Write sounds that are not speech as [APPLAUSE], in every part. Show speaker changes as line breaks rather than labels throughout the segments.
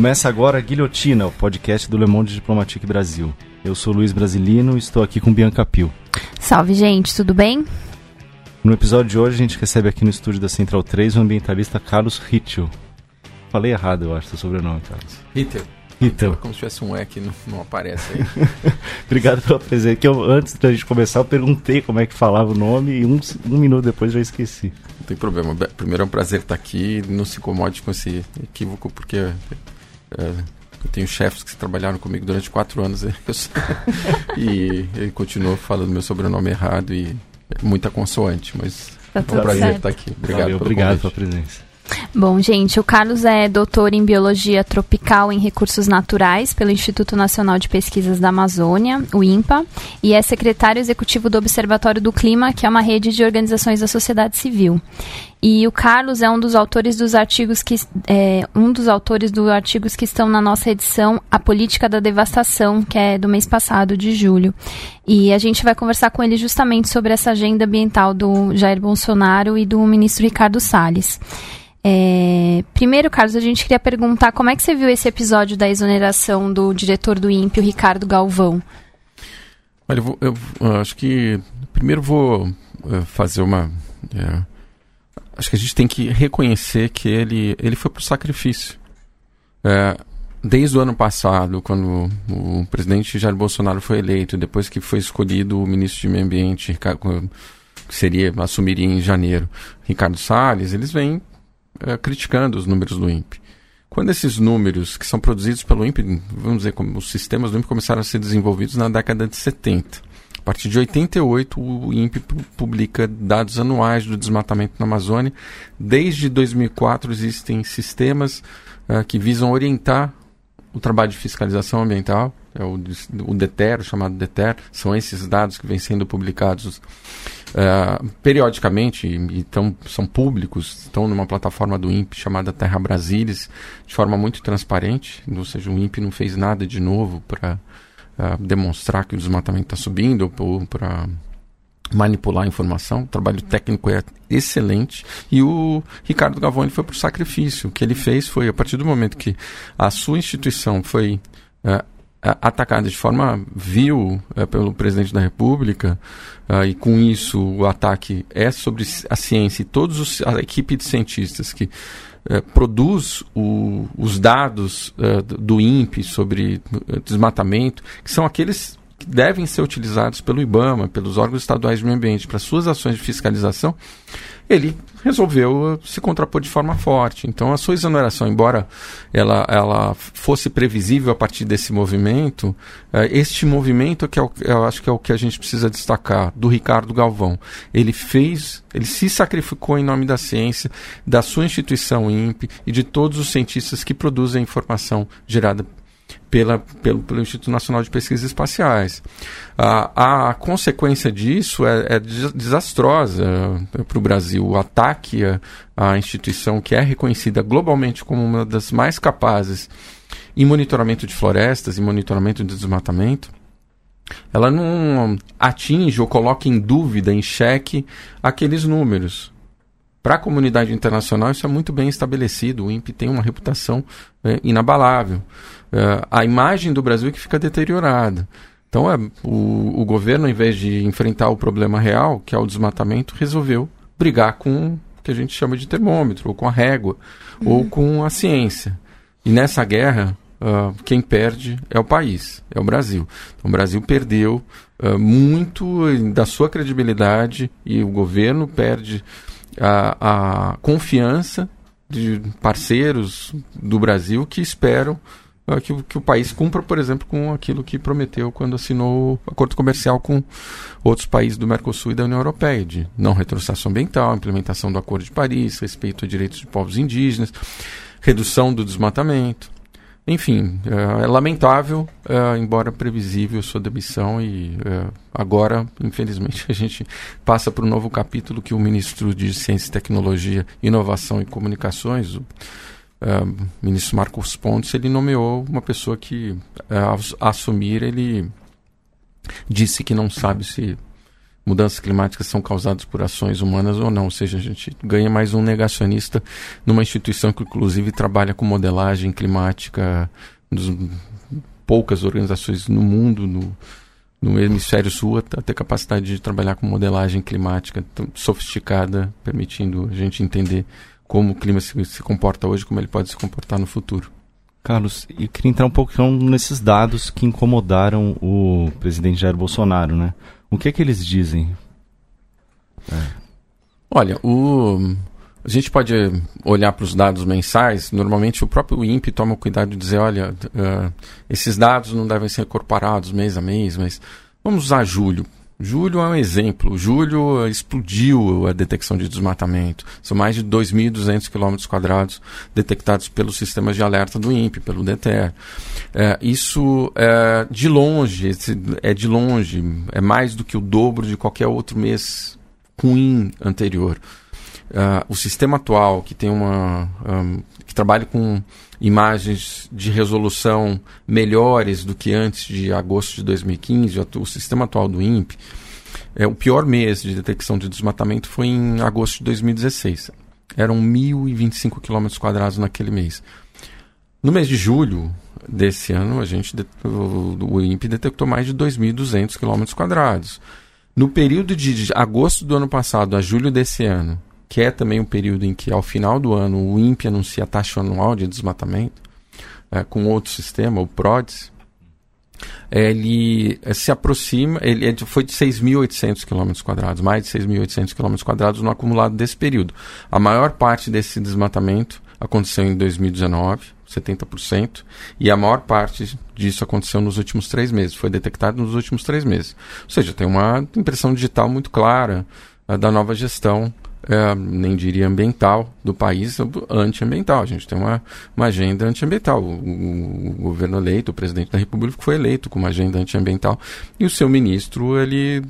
Começa agora a Guilhotina, o podcast do Le Monde Diplomatique Brasil. Eu sou Luiz Brasilino e estou aqui com Bianca Pio.
Salve, gente, tudo bem?
No episódio de hoje, a gente recebe aqui no estúdio da Central 3 o ambientalista Carlos Ritchell. Falei errado, eu acho, seu sobrenome, Carlos.
Hitler.
Hitler.
Como se tivesse um E que não, não aparece aí. [LAUGHS]
Obrigado pela presença. Que eu, antes da gente começar, eu perguntei como é que falava o nome e um, um minuto depois já esqueci.
Não tem problema. Primeiro é um prazer estar aqui. Não se incomode com esse equívoco, porque eu tenho chefes que trabalharam comigo durante quatro anos sei. [LAUGHS] e ele continuou falando meu sobrenome errado e é muita consoante, mas
Tá
é um prazer
certo.
estar aqui. Obrigado
Valeu,
pelo
obrigado
convite.
pela presença.
Bom, gente, o Carlos é doutor em Biologia Tropical em Recursos Naturais pelo Instituto Nacional de Pesquisas da Amazônia, o INPA, e é secretário executivo do Observatório do Clima, que é uma rede de organizações da sociedade civil. E o Carlos é um dos autores dos artigos que é, um dos autores dos artigos que estão na nossa edição A Política da Devastação, que é do mês passado, de julho. E a gente vai conversar com ele justamente sobre essa agenda ambiental do Jair Bolsonaro e do ministro Ricardo Salles. É, primeiro, Carlos, a gente queria perguntar como é que você viu esse episódio da exoneração do diretor do INPE, Ricardo Galvão?
Olha, eu, vou- eu, acho que primeiro vou eh, fazer uma. eh, acho que a gente tem que reconhecer que ele, ele foi pro sacrifício. Eh, desde o ano passado, quando o presidente Jair Bolsonaro foi eleito, depois que foi escolhido o ministro de Meio Ambiente, que seria assumiria em janeiro, Ricardo Salles, eles vêm eh, criticando os números do INPE. Quando esses números que são produzidos pelo INPE, vamos dizer, como os sistemas do INPE começaram a ser desenvolvidos na década de 70. Partir de 88, o INPE pu- publica dados anuais do desmatamento na Amazônia. Desde 2004 existem sistemas ah, que visam orientar o trabalho de fiscalização ambiental, é o, o DETER, chamado DETER, são esses dados que vêm sendo publicados ah, periodicamente e, e tão, são públicos, estão numa plataforma do INPE chamada Terra Brasilis, de forma muito transparente, ou seja, o INPE não fez nada de novo para demonstrar que o desmatamento está subindo ou para manipular a informação. O trabalho técnico é excelente. E o Ricardo Galvão ele foi para o sacrifício. O que ele fez foi, a partir do momento que a sua instituição foi a- atacada de forma vil eh, pelo presidente da República, ah, e com isso o ataque é sobre a ciência e todos os, a equipe de cientistas que eh, produz o- os dados eh, do- INPE sobre eh, desmatamento, que são aqueles que devem ser utilizados pelo IBAMA, pelos órgãos estaduais de meio ambiente, para suas ações de fiscalização, ele resolveu eh, se contrapor de forma forte. Então, a sua exoneração, embora ela, ela fosse previsível a partir desse movimento, eh, este movimento é que é o, eu acho que é o que a gente precisa destacar, do Ricardo Galvão. Ele fez, ele se sacrificou em nome da ciência, da sua instituição INPE e de todos os cientistas que produzem a informação gerada pela, pelo, pelo Instituto Nacional de Pesquisas Espaciais. A, a consequência disso é, é des- desastrosa para o Brasil. O ataque à, à instituição que é reconhecida globalmente como uma das mais capazes em monitoramento de florestas e monitoramento de desmatamento, ela não atinge ou coloca em dúvida, em xeque, aqueles números. Para a comunidade internacional, isso é muito bem estabelecido. O INPE tem uma reputação eh, inabalável. Eh, a imagem do Brasil é que fica deteriorada. Então, é, o, o governo, ao invés de enfrentar o problema real, que é o desmatamento, resolveu brigar com o que a gente chama de termômetro, ou com a régua, ou com a ciência. E nessa guerra, ah, quem perde é o país, é o Brasil. Então, o Brasil perdeu ah, muito da sua credibilidade e o governo perde a, a confiança de parceiros do Brasil que esperam ah, que, que o país cumpra, por exemplo, com aquilo que prometeu quando assinou o acordo comercial com outros países do Mercosul e da União Europeia, de não retrocesso ambiental, implementação do Acordo de Paris, respeito a direitos de povos indígenas, redução do desmatamento. Enfim, é, é lamentável, é, embora previsível, sua demissão e é, agora, infelizmente, [LAUGHS] a gente passa para um novo capítulo que o ministro de Ciência Tecnologia, Inovação e Comunicações, o uh, ministro Marcos Pontes, ele nomeou uma pessoa que, uh, ao assumir, ele disse que não sabe se mudanças climáticas são causadas por ações humanas ou não. Ou seja, a gente ganha mais um negacionista numa instituição que, inclusive, trabalha com modelagem climática, dos poucas organizações no mundo, no, no hemisfério sul, a ter capacidade de trabalhar com modelagem climática sofisticada, permitindo a gente entender como o clima se, se comporta hoje, como ele pode se comportar no futuro.
Carlos, eu queria entrar um pouco nesses dados que incomodaram o presidente Jair Bolsonaro, né? O que é que eles dizem?
É. Olha, o, a gente pode olhar para os dados mensais. Normalmente o próprio INPE toma cuidado de dizer, olha, uh, esses dados não devem ser incorporados mês a mês, mas vamos usar julho. Julho é um exemplo. Julho explodiu a detecção de desmatamento. São mais de 2.200 km quadrados detectados pelos sistemas de alerta do INPE, pelo DTR. É, isso é de longe, é de longe, é mais do que o dobro de qualquer outro mês ruim anterior. Uh, o sistema atual, que tem uma. Um, que trabalha com imagens de resolução melhores do que antes de agosto de 2015, o sistema atual do INPE, é, o pior mês de detecção de desmatamento foi em agosto de 2016. Eram 1.025 km quadrados naquele mês. No mês de julho desse ano, a gente o, o INPE detectou mais de 2.200 km quadrados. No período de agosto do ano passado a julho desse ano, que é também um período em que, ao final do ano, o INPE anuncia a taxa anual de desmatamento, é, com outro sistema, o PRODES, ele é, se aproxima, ele é foi de 6.800 km mais de 6.800 km no acumulado desse período. A maior parte desse desmatamento aconteceu em 2019, 70%, e a maior parte disso aconteceu nos últimos três meses, foi detectado nos últimos três meses. Ou seja, tem uma impressão digital muito clara uh, da nova gestão é, nem diria ambiental do país, antiambiental. A gente tem uma, uma agenda antiambiental. O, o, o, governo eleito, o presidente da República foi eleito com uma agenda antiambiental e o seu ministro ele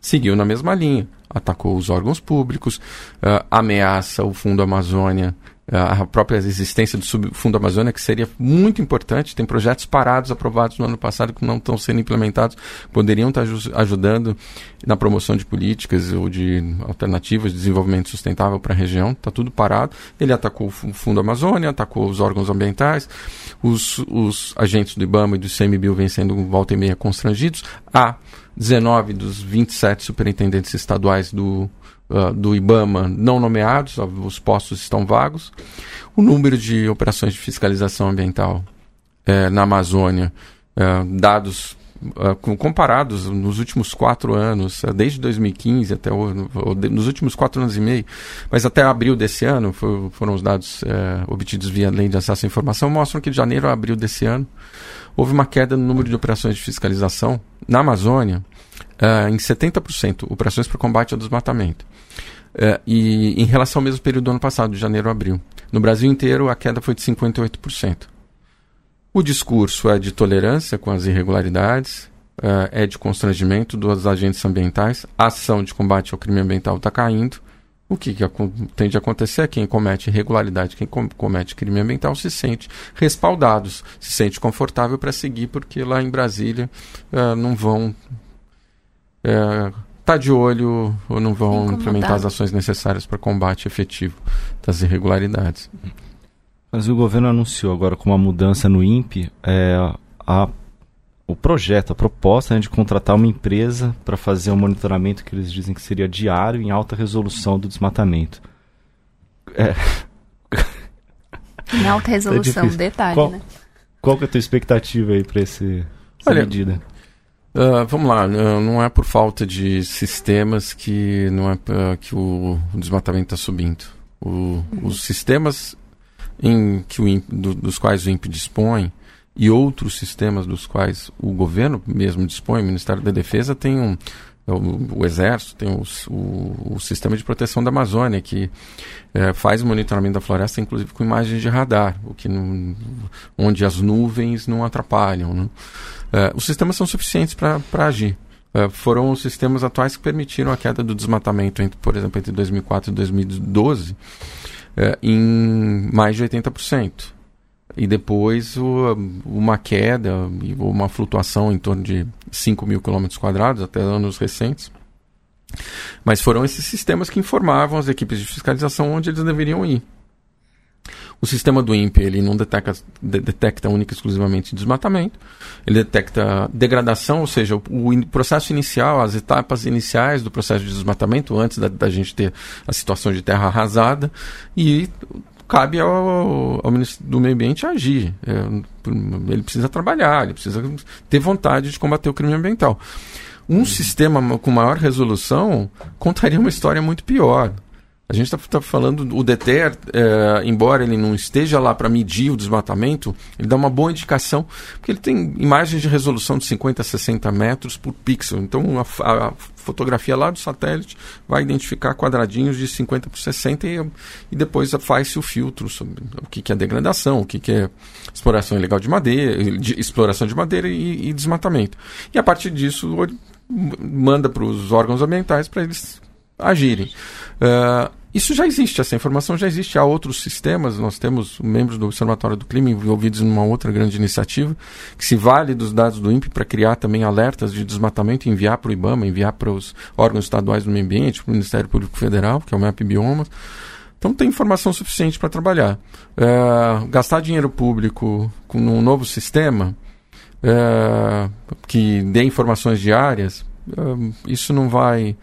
seguiu na mesma linha. Atacou os órgãos públicos, uh, ameaça o Fundo Amazônia a própria existência do Subfundo Amazônia, que seria muito importante. Tem projetos parados, aprovados no ano passado, que não estão sendo implementados, poderiam estar ajudando na promoção de políticas ou de alternativas de desenvolvimento sustentável para a região. Está tudo parado. Ele atacou o Fundo Amazônia, atacou os órgãos ambientais, os, os agentes do IBAMA e do ICMBio vêm sendo volta e meia constrangidos. Há 19 dos 27 superintendentes estaduais do uh, do IBAMA não nomeados, os postos estão vagos. O número de operações de fiscalização ambiental eh, na Amazônia, eh, dados Uh, comparados nos últimos quatro anos, uh, desde 2015 até o, nos últimos quatro anos e meio, mas até abril desse ano, foram os dados uh, obtidos via lei de acesso à informação, mostram que de janeiro a abril desse ano houve uma queda no número de operações de fiscalização na Amazônia em 70%, operações para combate ao desmatamento. É, e em relação ao mesmo período do ano passado, de janeiro a abril. No Brasil inteiro, a queda foi de 58%. O discurso é de tolerância com as irregularidades, é, é de constrangimento dos agentes ambientais, a ação de combate ao crime ambiental está caindo. O que, que tende a acontecer é quem comete irregularidade, quem com comete crime ambiental se sente respaldados, se sente confortável para seguir, porque lá em Brasília uh, não vão uh, tá de olho ou não vão implementar as ações necessárias para combate efetivo das irregularidades.
Mas o governo anunciou agora com uma mudança no INPE é, a, o projeto, a proposta né, de contratar uma empresa para fazer um monitoramento que eles dizem que seria diário em alta resolução do desmatamento.
É... Em alta [LAUGHS] resolução, é detalhe,
qual,
né?
Qual que é a tua expectativa aí para essa Olha, medida?
Uh, vamos lá, não é por falta de sistemas que não é uh, que o, o desmatamento está subindo. O, uhum. Os sistemas em que o INPE, do, dos quais o INPE dispõe e outros sistemas dos quais o governo mesmo dispõe, o Ministério da Defesa tem um o, o Exército tem os, o, o, Sistema de Proteção da Amazônia, que é, faz o monitoramento da floresta, inclusive com imagens de radar, o que não, onde as nuvens não atrapalham. Né? Uh, os sistemas são suficientes para agir. Uh, foram os sistemas atuais que permitiram a queda do desmatamento, entre, por exemplo, entre 2004 e 2012, é, em mais de 80%. E depois o, uma queda, uma flutuação em torno de 5 mil quilômetros quadrados até anos recentes. Mas foram esses sistemas que informavam as equipes de fiscalização onde eles deveriam ir. O sistema do INPE ele não detecta, de, detecta única e exclusivamente desmatamento, ele detecta degradação, ou seja, o, o, processo inicial, as etapas iniciais do processo de desmatamento, antes da, da gente ter a situação de terra arrasada, e cabe ao, ao Ministério do Meio Ambiente agir. É, ele precisa trabalhar, ele precisa ter vontade de combater o crime ambiental. Um uhum. sistema com maior resolução contaria uma história muito pior. A gente está tá falando, o DETER, é, embora ele não esteja lá para medir o desmatamento, ele dá uma boa indicação, porque ele tem imagens de resolução de 50 a 60 metros por pixel. Então a, a fotografia lá do satélite vai identificar quadradinhos de 50 por 60 e, e depois faz-se o filtro sobre o que, que é degradação, o que, que é exploração ilegal de madeira, de, exploração de madeira e, e desmatamento. E a partir disso manda para os órgãos ambientais para eles agirem. Uh, isso já existe, essa informação já existe. Há outros sistemas, nós temos membros do Observatório do Clima envolvidos numa outra grande iniciativa, que se vale dos dados do INPE para criar também alertas de desmatamento e enviar para o IBAMA, enviar para os órgãos estaduais do meio ambiente, para o Ministério Público Federal, que é o MAP Biomas. Então tem informação suficiente para trabalhar. Uh, gastar dinheiro público com um novo sistema uh, que dê informações diárias, isso não vai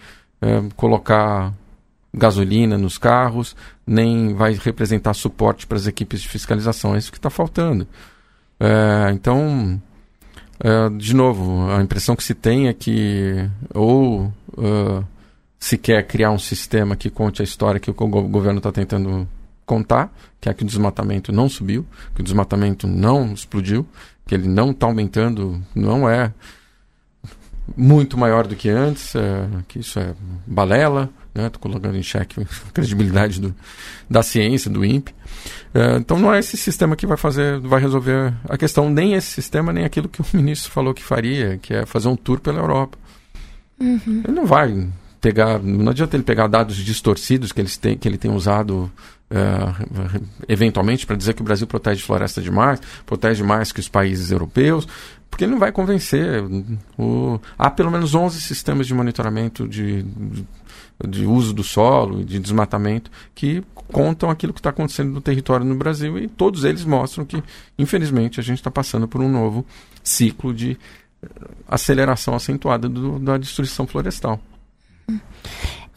colocar gasolina nos carros, nem vai representar suporte para as equipes de fiscalização. É isso que está faltando. É, então, é, de novo, a impressão que se tem é que ou uh, se quer criar um sistema que conte a história que o governo está tentando contar, que é que o desmatamento não subiu, que o desmatamento não explodiu, que ele não está aumentando, não é muito maior do que antes, é, que isso é balela, Estou né? colocando em xeque [LAUGHS] a credibilidade do, da ciência, do INPE. É, então não é esse sistema que vai fazer, vai resolver a questão, nem esse sistema, nem aquilo que o [LAUGHS] ministro falou que faria, que é fazer um tour pela Europa. Uhum. Ele não vai pegar, não adianta ele pegar dados distorcidos que, eles têm, que ele tem usado é, eventualmente para dizer que o Brasil protege floresta demais, protege mais que os países europeus, porque ele não vai convencer. O, há pelo menos 11 sistemas de monitoramento de, de uso do solo, de desmatamento, que contam aquilo que está acontecendo no território no Brasil e todos eles mostram que, infelizmente, a gente está passando por um novo ciclo de eh, aceleração acentuada do, da destruição florestal.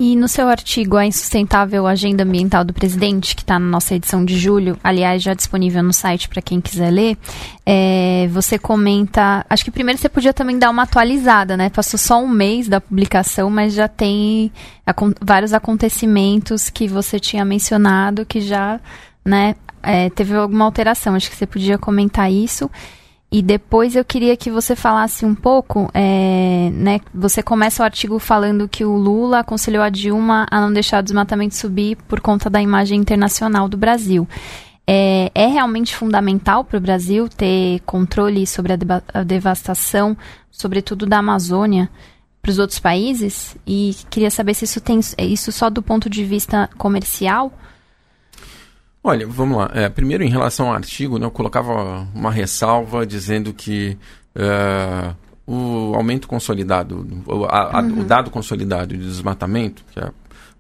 E no seu artigo A Insustentável Agenda Ambiental do Presidente, que está na nossa edição de julho, aliás, já disponível no site para quem quiser ler, é, você comenta. Acho que primeiro você podia também dar uma atualizada, né? Passou só um mês da publicação, mas já tem vários acontecimentos que você tinha mencionado que já né, é, teve alguma alteração. Acho que você podia comentar isso. E depois eu queria que você falasse um pouco, é, né? Você começa o artigo falando que o Lula aconselhou a Dilma a não deixar o desmatamento subir por conta da imagem internacional do Brasil. É, é realmente fundamental para o Brasil ter controle sobre a, a devastação, sobretudo da Amazônia, para os outros países? E queria saber se isso tem isso só do ponto de vista comercial
Olha, vamos lá. É, primeiro, em relação ao artigo, né, eu colocava uma ressalva dizendo que uh, o aumento consolidado, o, a, uhum. o, dado consolidado de desmatamento, que é,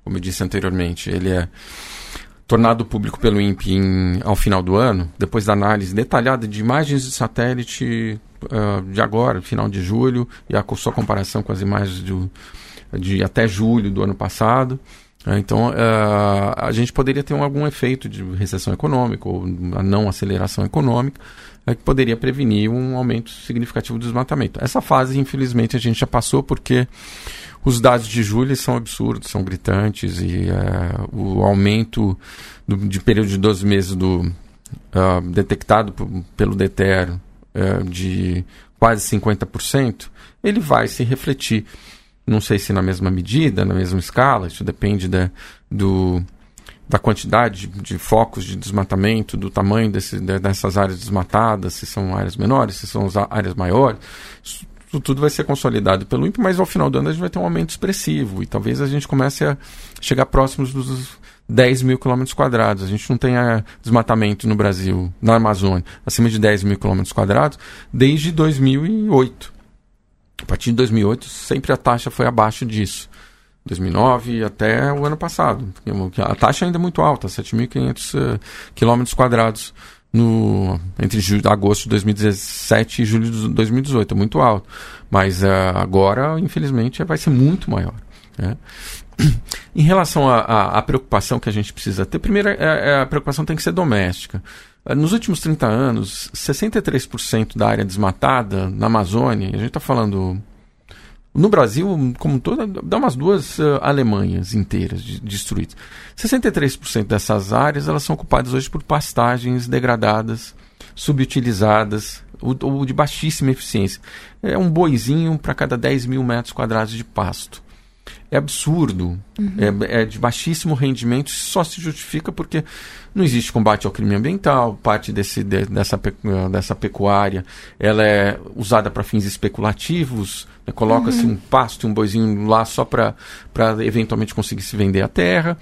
como eu disse anteriormente, ele é tornado público pelo INPE em, ao final do ano, depois da análise detalhada de imagens de satélite uh, de agora, final de julho, e a sua comparação com as imagens de, de até julho do ano passado. É, então, uh, a gente poderia ter um, algum efeito de recessão econômica ou a não aceleração econômica uh, que poderia prevenir um aumento significativo do desmatamento. Essa fase, infelizmente, a gente já passou porque os dados de julho são absurdos, são gritantes e uh, o aumento do, de período de 12 meses do, detectado pelo DETER de quase 50%, ele vai se refletir não sei se na mesma medida, na mesma escala, isso depende da, do, da quantidade de, focos de desmatamento, do tamanho desse, de, dessas áreas desmatadas, se são áreas menores, se são áreas maiores. Isso, tudo vai ser consolidado pelo INPE, mas ao final do ano a gente vai ter um aumento expressivo e talvez a gente comece a chegar próximos dos, 10 mil quilômetros quadrados. A gente não tem desmatamento no Brasil, na Amazônia, acima de 10 mil quilômetros quadrados, desde 2008. A partir de 2008, sempre a taxa foi abaixo disso. 2009 até o ano passado. A taxa ainda é muito alta, 7.500 uh, quilômetros quadrados no, entre agosto de 2017 e julho de 2018. É muito alto. Mas uh, agora, infelizmente, vai ser muito maior. Né? Em relação à preocupação que a gente precisa ter, primeiro, é, é, a preocupação tem que ser doméstica. Nos últimos 30 anos, 63% da área desmatada na Amazônia, a gente está falando no Brasil, como toda, dá umas duas uh, Alemanhas inteiras de, destruídas. 63% dessas áreas elas são ocupadas hoje por pastagens degradadas, subutilizadas, ou, ou de baixíssima eficiência. É um boizinho para cada 10 mil metros quadrados de pasto é absurdo, uhum. é, é, de baixíssimo rendimento, só se justifica porque não existe combate ao crime ambiental, parte desse, de, dessa, dessa pecuária ela é usada para fins especulativos, né, coloca-se uhum. um pasto e um boizinho lá só para eventualmente conseguir se vender a terra.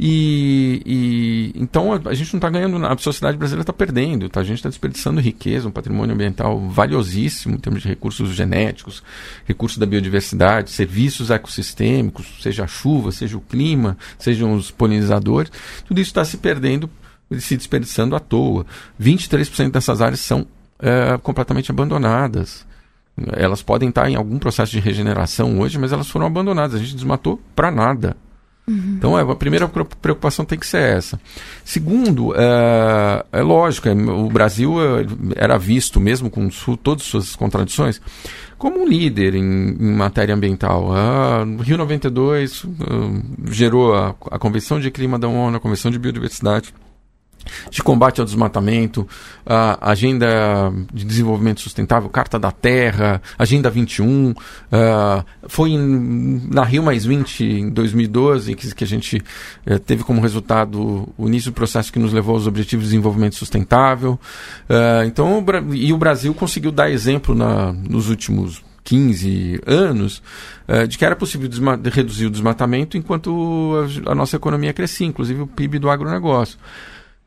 E, e então a, a, gente não está ganhando, a sociedade brasileira está perdendo, tá? a gente está desperdiçando riqueza, um patrimônio ambiental valiosíssimo em termos de recursos genéticos, recursos da biodiversidade, serviços ecossistêmicos, seja a chuva, seja o clima, sejam os polinizadores, tudo isso está se perdendo, se desperdiçando à toa. 23% dessas áreas são é, completamente abandonadas. Elas podem estar em algum processo de regeneração hoje, mas elas foram abandonadas. A gente desmatou para nada. Então, é, a primeira preocupação tem que ser essa. Segundo, é, é lógico, é, o Brasil é, era visto, mesmo com su, todas as suas contradições, como um líder em, em matéria ambiental. Ah, Rio 92 ah, gerou a, a Convenção de Clima da ONU, a Convenção de Biodiversidade de combate ao desmatamento, a Agenda de Desenvolvimento Sustentável, Carta da Terra, Agenda 21, uh, foi em, na Rio Mais 20 em 2012 que, que a gente uh, teve como resultado o início do processo que nos levou aos Objetivos de Desenvolvimento Sustentável. Uh, então, o, e o Brasil conseguiu dar exemplo na, nos últimos 15 anos, uh, de que era possível reduzir o desmatamento enquanto a, a, nossa economia crescia, inclusive o PIB do agronegócio.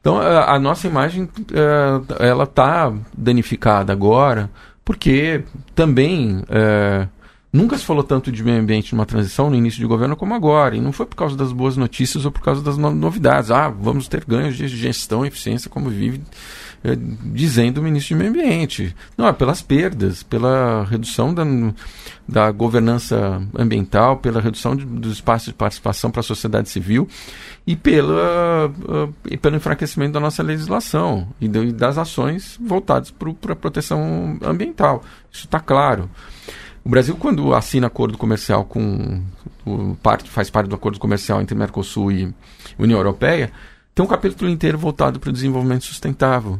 Então a, a nossa imagem é, ela está danificada agora porque também é, nunca se falou tanto de meio ambiente numa transição no início de governo como agora e não foi por causa das boas notícias ou por causa das no novidades. Ah, vamos ter ganhos de gestão eficiência como vive é, dizendo o ministro de Meio Ambiente. Não, é pelas perdas, pela redução da, da governança ambiental, pela redução de, dos espaços de participação para a sociedade civil e, pela, uh, e pelo enfraquecimento da nossa legislação e, de, e das ações voltadas para a proteção ambiental. Isso está claro. O Brasil, quando assina acordo comercial com. O, parte, faz parte do acordo comercial entre Mercosul e União Europeia, tem um capítulo inteiro voltado para o desenvolvimento sustentável.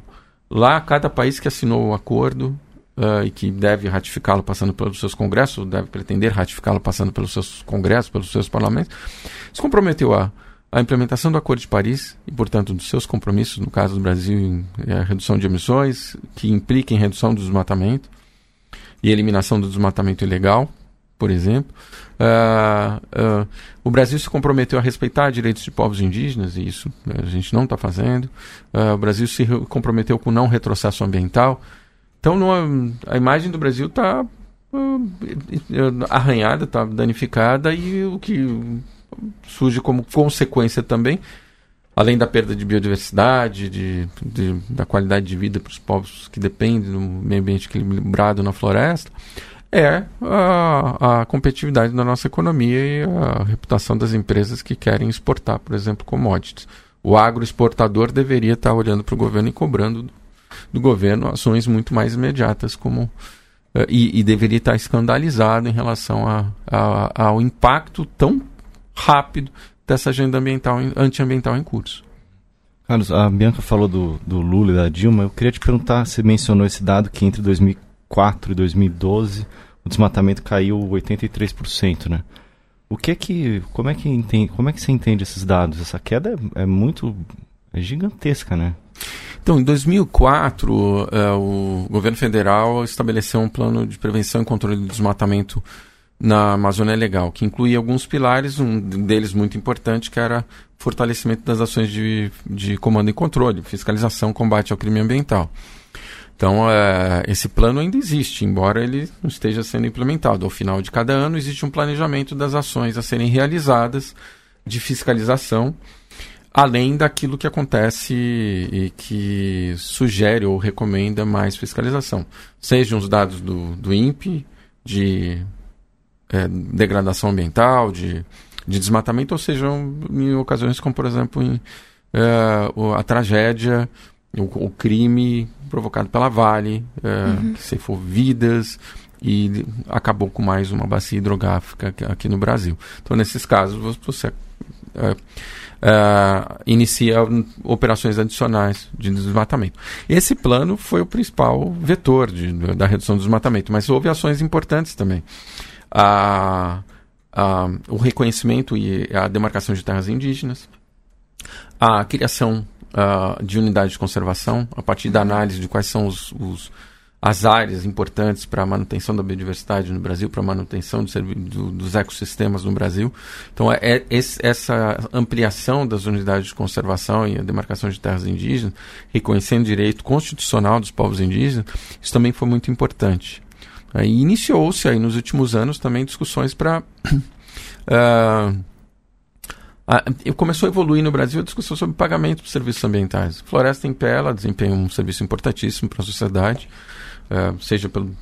Lá, cada país que assinou o acordo uh, e que deve ratificá-lo passando pelos seus congressos, deve pretender ratificá-lo passando pelos seus congressos, pelos seus parlamentos, se comprometeu a a implementação do Acordo de Paris e, portanto, dos seus compromissos, no caso do Brasil, é a redução de emissões, que impliquem redução do desmatamento e eliminação do desmatamento ilegal, por exemplo. Uh, uh, o Brasil se comprometeu a respeitar direitos de povos indígenas, e isso a gente não está fazendo. Uh, o Brasil se comprometeu com não retrocesso ambiental. Então, a imagem do Brasil está arranhada, está danificada, e o que surge como consequência também, além da perda de biodiversidade, de, de da qualidade de vida para os povos que dependem do meio ambiente equilibrado na floresta, é a, a competitividade da nossa economia e a reputação das empresas que querem exportar, por exemplo, commodities. O agroexportador deveria estar olhando para o governo e cobrando do governo ações muito mais imediatas, como uh, e, e, deveria estar escandalizado em relação a, a, ao impacto tão rápido dessa agenda ambiental, antiambiental em curso.
Carlos, a Bianca falou do, do Lula e da Dilma. Eu queria te perguntar, você mencionou esse dado que entre 2004 e 2012 o desmatamento caiu 83%, né? O que é que, como é que entende, como é que você entende esses dados? Essa queda é, é muito é gigantesca, né?
Então, em 2004, é, o governo federal estabeleceu um plano de prevenção e controle do desmatamento na Amazônia Legal, que incluía alguns pilares, um deles muito importante, que era fortalecimento das ações de, de comando e controle, fiscalização, combate ao crime ambiental. Então, é, esse plano ainda existe, embora ele não esteja sendo implementado. Ao final de cada ano, existe um planejamento das ações a serem realizadas de fiscalização, além daquilo que acontece e que sugere ou recomenda mais fiscalização. Sejam os dados do, do INPE, de é, degradação ambiental, de, de desmatamento, ou sejam em ocasiões como, por exemplo, em, é, a tragédia, o, o, crime provocado pela Vale, é, uhum. que ceifou vidas e acabou com mais uma bacia hidrográfica aqui, no Brasil. Então, nesses casos, você é, é, inicia operações adicionais de desmatamento. Esse plano foi o principal vetor de, da redução do desmatamento, mas houve ações importantes também a, a, o reconhecimento e a demarcação de terras indígenas, a criação uh, de unidades de conservação, a partir da análise de quais são os, os as áreas importantes para a manutenção da biodiversidade no Brasil, para a manutenção do, do, dos ecossistemas no Brasil. Então, é, é esse, essa ampliação das unidades de conservação e a demarcação de terras indígenas, reconhecendo o direito constitucional dos povos indígenas, isso também foi muito importante. Iniciou-se aí nos últimos anos também discussões para. uh, [CLEARS THROAT] uh, começou a evoluir no Brasil a discussão sobre pagamento por serviços ambientais. Floresta em Pé, ela desempenha um serviço importantíssimo para a sociedade, uh, seja pelo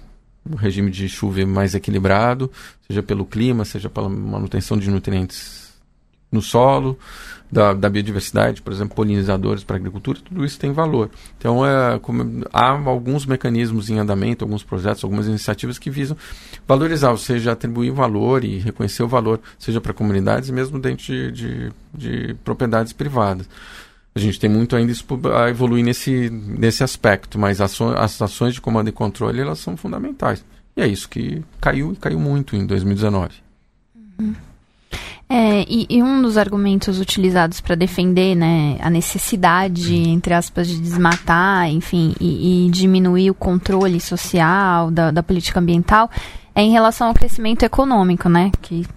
regime de chuva mais equilibrado, seja pelo clima, seja pela manutenção de nutrientes no solo, da, da biodiversidade, por exemplo, polinizadores para agricultura, tudo isso tem valor. Então, é, como, há alguns mecanismos em andamento, alguns projetos, algumas iniciativas que visam valorizar, ou seja, atribuir valor e reconhecer o valor, seja para comunidades, mesmo dentro de, de, de propriedades privadas. A gente tem muito ainda a evoluir nesse, nesse aspecto, mas as ações de comando e controle elas são fundamentais. E é isso que caiu e caiu muito em 2019.
Uhum. É, e, e, um dos argumentos utilizados para defender né, a necessidade, entre aspas, de desmatar, enfim, e, e diminuir o controle social da, da, política ambiental é em relação ao crescimento econômico, né? Que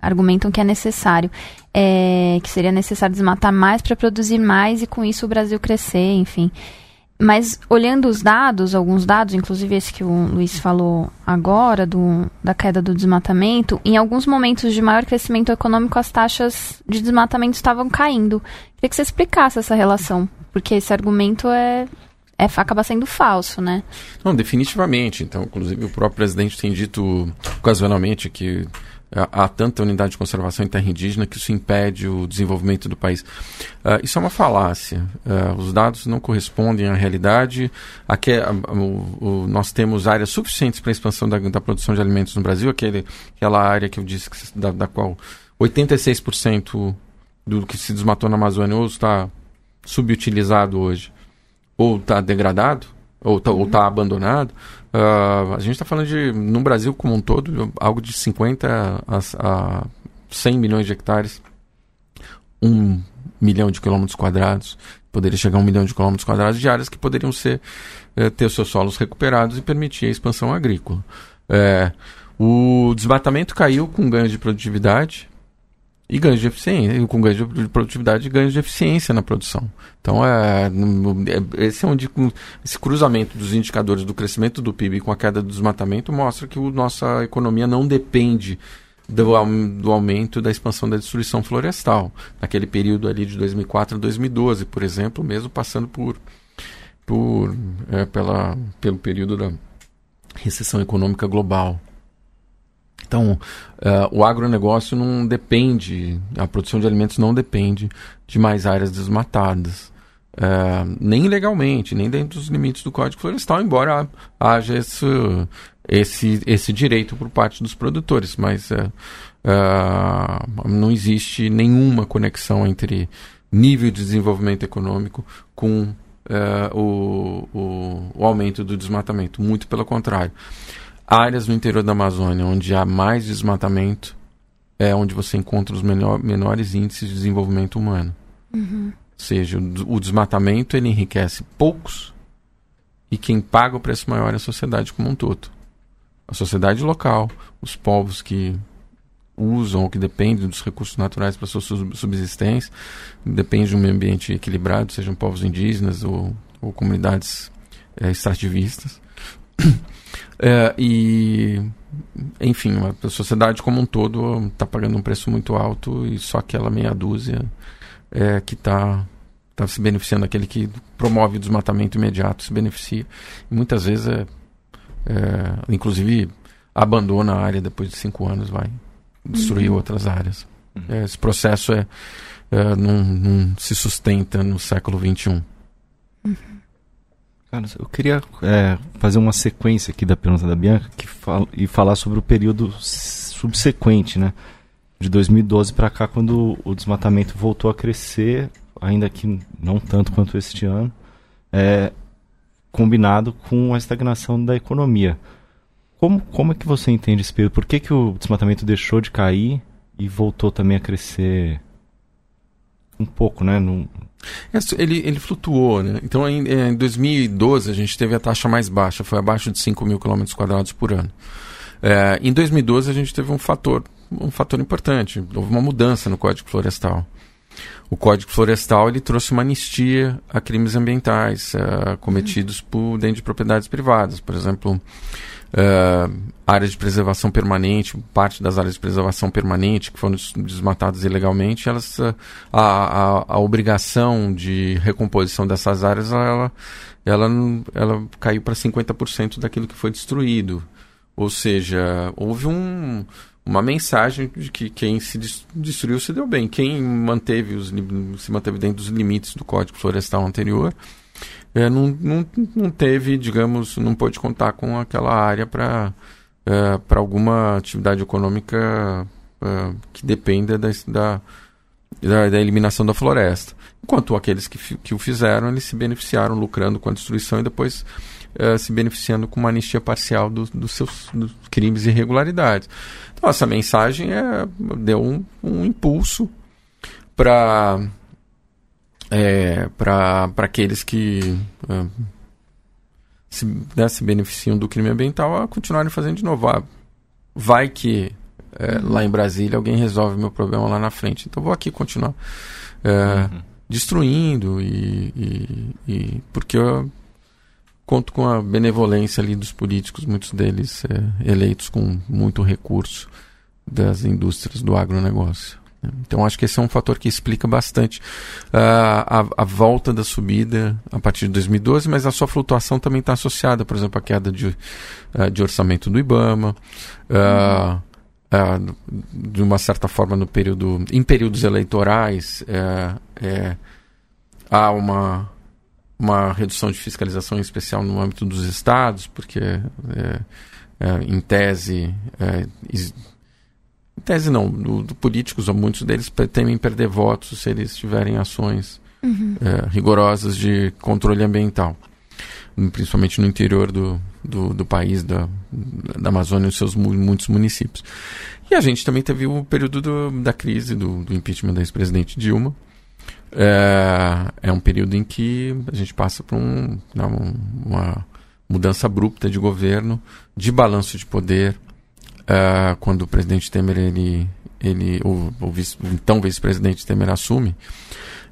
argumentam que é necessário, é, que seria necessário desmatar mais para produzir mais e com isso o Brasil crescer, enfim. Mas olhando os dados, alguns dados, inclusive esse que o Luiz falou agora, do, da queda do desmatamento, em alguns momentos de maior crescimento econômico, as taxas de desmatamento estavam caindo. Queria que você explicasse essa relação, porque esse argumento é, é acaba sendo falso, né?
Não, definitivamente. Então, inclusive, o próprio presidente tem dito ocasionalmente que há tanta unidade de conservação em terra indígena que isso impede o desenvolvimento do país. Uh, isso é uma falácia. Uh, os dados não correspondem à realidade. Aqui, uh, nós temos áreas suficientes para a expansão da, da, produção de alimentos no Brasil, aquele, aquela área que eu disse que, da, da qual 86% do que se desmatou na Amazônia ou está subutilizado hoje, ou está degradado, ou está uhum. tá abandonado. Uh, a gente está falando de, no Brasil como um todo, algo de 50 a, a 100 milhões de hectares, um milhão de quilômetros quadrados, poderia chegar a um milhão de quilômetros quadrados de áreas que poderiam ser eh, ter os seus solos recuperados e permitir a expansão agrícola. É, o desmatamento caiu com ganho de produtividade, e ganhos de eficiência, com ganhos de produtividade e ganhos de eficiência na produção. Então, é, é, esse é onde esse cruzamento dos indicadores do crescimento do PIB com a queda do desmatamento mostra que a nossa economia não depende do, do aumento da expansão da destruição florestal. Naquele período ali de 2004 a 2012, por exemplo, mesmo passando por, por é, pela, pelo período da recessão econômica global. Então, uh, o agronegócio não depende, a produção de alimentos não depende de mais áreas desmatadas. Uh, nem legalmente, nem dentro dos limites do Código Florestal, embora haja esse, esse, esse direito por parte dos produtores. Mas uh, não existe nenhuma conexão entre nível de desenvolvimento econômico com o, o, o aumento do desmatamento. Muito pelo contrário áreas no interior da Amazônia onde há mais desmatamento é onde você encontra os menor, menores índices de desenvolvimento humano. Uhum. Ou seja, o, o desmatamento ele enriquece poucos e quem paga o preço maior é a sociedade como um todo. a sociedade local, os povos que usam ou que dependem dos recursos naturais para sua subsistência, depende de um meio ambiente equilibrado, sejam povos indígenas ou, ou comunidades é, extrativistas. É, e, enfim, a sociedade como um todo está pagando um preço muito alto e só aquela meia dúzia é, que está tá se beneficiando, aquele que promove o desmatamento imediato se beneficia. E muitas vezes, é, é, inclusive, abandona a área depois de cinco anos, vai destruir uhum. outras áreas. Uhum. É, esse processo é, é não, não, se sustenta no século XXI.
Eu queria é, fazer uma sequência aqui da pergunta da Bianca que e falar sobre o período subsequente, né? De 2012 para cá, quando o desmatamento voltou a crescer, ainda que não tanto quanto este ano, é, combinado com a estagnação da economia. Como, como é que você entende esse período? Por que, que o desmatamento deixou de cair e voltou também a crescer um pouco, né? Num...
É, ele, ele flutuou, né? Então, em, em 2012, a gente teve a taxa mais baixa, foi abaixo de 5 mil quilômetros quadrados por ano. É, em 2012, a gente teve um fator, um fator importante. Houve uma mudança no Código Florestal. O Código Florestal ele trouxe uma anistia a crimes ambientais uh, cometidos por dentro de propriedades privadas. Por exemplo, uh, áreas de preservação permanente, parte das áreas de preservação permanente que foram desmatadas ilegalmente, elas, uh, a, a, a, obrigação de recomposição dessas áreas, ela, ela, ela caiu para 50% daquilo que foi destruído. Ou seja, houve um, uma mensagem de que quem se destruiu se deu bem. Quem manteve os, se manteve dentro dos limites do Código Florestal anterior é, não, não, não teve, digamos, não pôde contar com aquela área para é, para alguma atividade econômica é, que dependa da, da, da, eliminação da floresta. Enquanto aqueles que, que o fizeram, eles se beneficiaram lucrando com a destruição e depois é, se beneficiando com uma anistia parcial dos do seus dos crimes e irregularidades. Então, essa mensagem é, deu um, um impulso para é, para aqueles que é, se, né, se, beneficiam do crime ambiental a continuarem fazendo de novo. Ah, vai que é, uhum. lá em Brasília alguém resolve meu problema lá na frente. Então vou aqui continuar é, uhum. destruindo e, e, e, porque eu conto com a benevolência ali dos políticos, muitos deles é, eleitos com muito recurso das indústrias do agronegócio. Então acho que esse é um fator que explica bastante uh, a, a, volta da subida a partir de 2012, mas a sua flutuação também está associada, por exemplo, à queda de, uh, de orçamento do IBAMA, uh, de uma certa forma no período, em períodos eleitorais é, há uma uma redução de fiscalização especial no âmbito dos estados, porque em tese em tese não, do, do políticos, ou muitos deles temem perder votos se eles tiverem ações uhum. é, rigorosas de controle ambiental, principalmente no interior do, do, do país, da, da Amazônia e seus muitos municípios. E a gente também teve o período do, da crise do, do impeachment da ex-presidente Dilma. É, é um período em que a gente passa por um, uma mudança abrupta de governo, de balanço de poder, uh, quando o presidente Temer, ele, ele o, o, vice, o então vice-presidente Temer assume,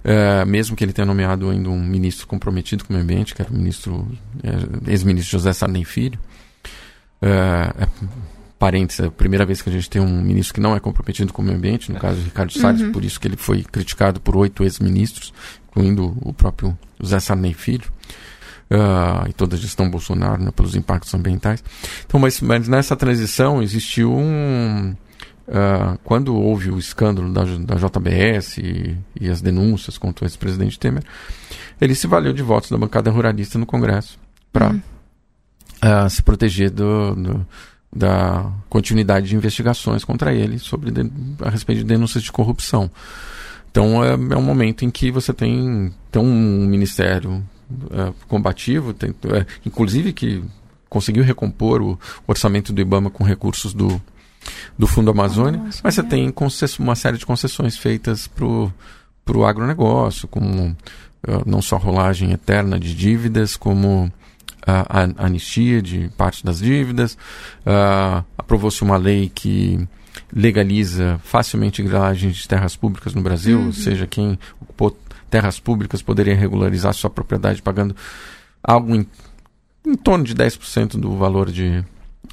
uh, mesmo que ele tenha nomeado ainda um ministro comprometido com o meio ambiente, que era o ministro, uh, ex-ministro José Sarney Filho, é, parênteses, é a primeira vez que a gente tem um ministro que não é comprometido com o meio ambiente, no caso Ricardo Salles, uhum. por isso que ele foi criticado por oito ex-ministros, incluindo o próprio José Sarney Filho uh, e toda a gestão Bolsonaro né, pelos impactos ambientais. Então, mas, mas nessa transição existiu um. Uh, quando houve o escândalo da, da JBS e, e as denúncias contra o ex-presidente Temer, ele se valeu de votos da bancada ruralista no Congresso para uhum. uh, se proteger do, do, da continuidade de investigações contra ele sobre de, a respeito de denúncias de corrupção. Então é, é um momento em que você tem, tem um ministério é, combativo, tem, é, inclusive que conseguiu recompor o orçamento do IBAMA com recursos do, do Fundo Amazônia, ah, mas você é. tem uma série de concessões feitas para o agronegócio, como uh, não só rolagem eterna de dívidas, como a, a anistia de parte das dívidas, uh, aprovou-se uma lei que legaliza facilmente grilagem de terras públicas no Brasil, uhum. ou seja, quem ocupou terras públicas poderia regularizar sua propriedade pagando algo em, em torno de 10% do valor de,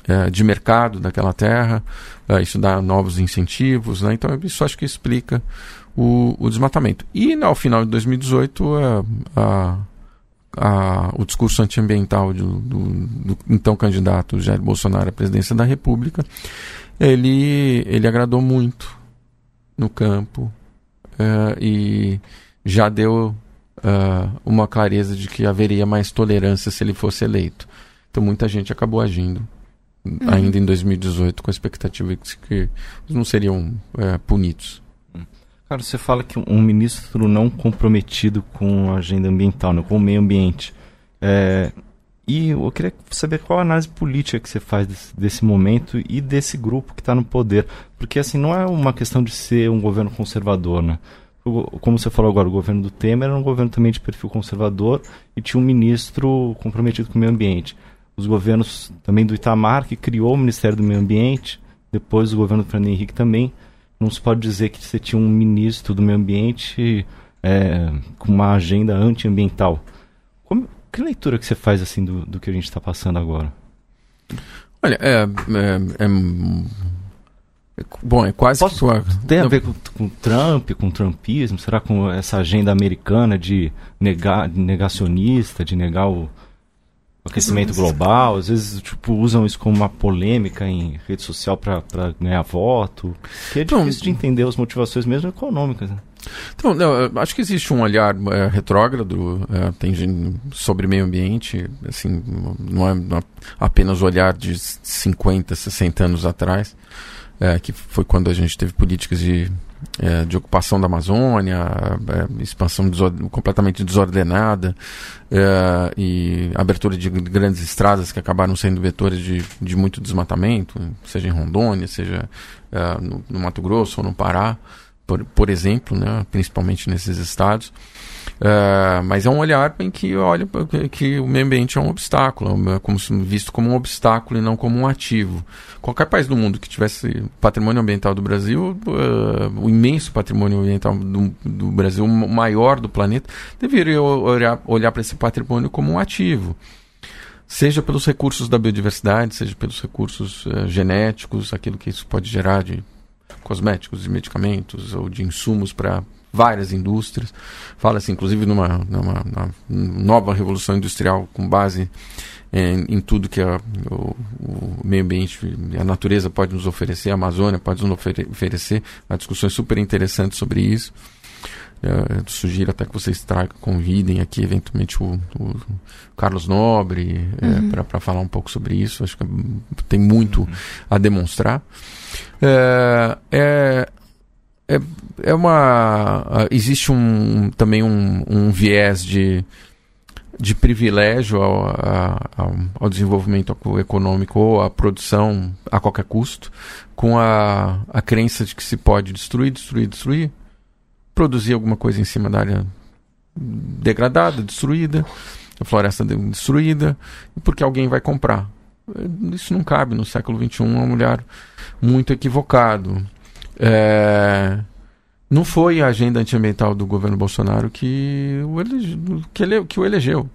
é, de mercado daquela terra. É, isso dá novos incentivos, né? então isso acho que explica o, o desmatamento. E ao final de 2018, é, a, a, o discurso antiambiental do, do, do, então candidato Jair Bolsonaro à presidência da República, ele, ele agradou muito no campo é, e já deu uh, uma clareza de que haveria mais tolerância se ele fosse eleito. Então muita gente acabou agindo uhum. ainda em 2018 com a expectativa de que eles não seriam uh, punidos.
Cara, você fala que um ministro não comprometido com a agenda ambiental, né, com o meio ambiente. É, e eu queria saber qual a análise política que você faz desse, desse momento e desse grupo que está no poder. Porque, assim, não é uma questão de ser um governo conservador, né? Como você falou agora, o governo do Temer era um governo também de perfil conservador e tinha um ministro comprometido com o meio ambiente. Os governos também do Itamar, que criou o Ministério do Meio Ambiente, depois o governo do Fernando Henrique também. Não se pode dizer que você tinha um ministro do meio ambiente é, com uma agenda antiambiental. Como, que leitura que você faz assim do, do que a gente está passando agora?
Olha, é, é, é Bom, é quase
Posso,
que...
Tem a ver com, com Trump, com Trumpismo? Será com essa agenda americana de negar, negacionista, de negar o, aquecimento global? Às vezes, tipo, usam isso como uma polêmica em rede social para ganhar voto. Que é difícil então, de entender as motivações mesmo econômicas, né?
Então, não, acho que existe um olhar é, retrógrado é, tem sobre meio ambiente, assim, não é apenas o olhar de 50, 60 anos atrás é, que foi quando a gente teve políticas de, é, de ocupação da Amazônia, é, expansão completamente desordenada é, e abertura de grandes estradas que acabaram sendo vetores de, de muito desmatamento, seja em Rondônia, seja é, no, no Mato Grosso ou no Pará, por, por exemplo, né, principalmente nesses estados. Uh, mas é um olhar em que olha que o meio ambiente é um obstáculo, é como visto como um obstáculo e não como um ativo. Qualquer país do mundo que tivesse patrimônio ambiental do Brasil, uh, o imenso patrimônio ambiental do, do, Brasil, o maior do planeta, deveria olhar, olhar para esse patrimônio como um ativo. Seja pelos recursos da biodiversidade, seja pelos recursos uh, genéticos, aquilo que isso pode gerar de cosméticos, de medicamentos ou de insumos para várias indústrias. Fala-se, inclusive, numa, numa, numa, nova revolução industrial com base em, em tudo que a, o, o, meio ambiente e a natureza pode nos oferecer, a Amazônia pode nos oferecer. Há discussões super interessantes sobre isso. Eu sugiro até que vocês tragam, convidem aqui eventualmente o, o Carlos Nobre é, uhum. é, para falar um pouco sobre isso. Acho que tem muito uhum. a demonstrar. É, é, é, é uma. Existe um, também um, um viés de, de privilégio ao, ao, ao, desenvolvimento econômico ou à produção a qualquer custo, com a, a crença de que se pode destruir, destruir, destruir, produzir alguma coisa em cima da área degradada, destruída, a floresta destruída, porque alguém vai comprar. Isso não cabe no século XXI, uma mulher muito equivocado. É, não foi a agenda antiambiental do governo Bolsonaro que o, elege, que, ele, que o elegeu.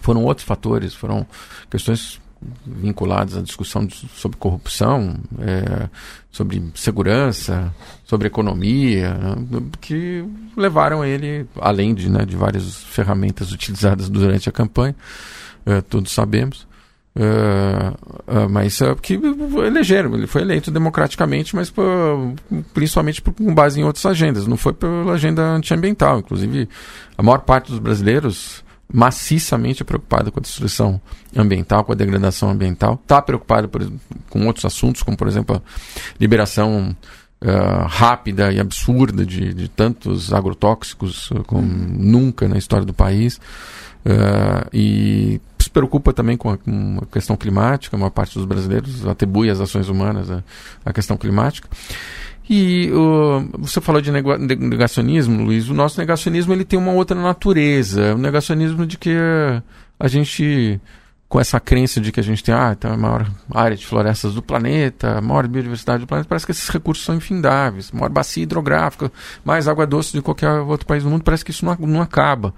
Foram outros fatores, foram questões vinculadas à discussão sobre corrupção, é, sobre segurança, sobre economia, né, que levaram ele, além de, né, de várias ferramentas utilizadas durante a campanha, é, todos sabemos, Uh, uh, mas uh, que elegeram, ele foi eleito democraticamente, mas principalmente por, com base em outras agendas, não foi pela agenda antiambiental. Inclusive, a maior parte dos brasileiros maciçamente preocupada com a destruição ambiental, com a degradação ambiental, está preocupada por, com outros assuntos, como por exemplo a liberação rápida e absurda de, de tantos agrotóxicos como nunca na história do país. e se preocupa também com a, com a, questão climática, a maior parte dos brasileiros atribui às ações humanas a, a questão climática. E uh, você falou de negacionismo, Luiz. O nosso negacionismo ele tem uma outra natureza. O negacionismo de que a gente com essa crença de que a gente tem ah, então é a maior área de florestas do planeta, a maior biodiversidade do planeta, parece que esses recursos são infindáveis, maior bacia hidrográfica, mais água doce de qualquer outro país do mundo, parece que isso não, não acaba.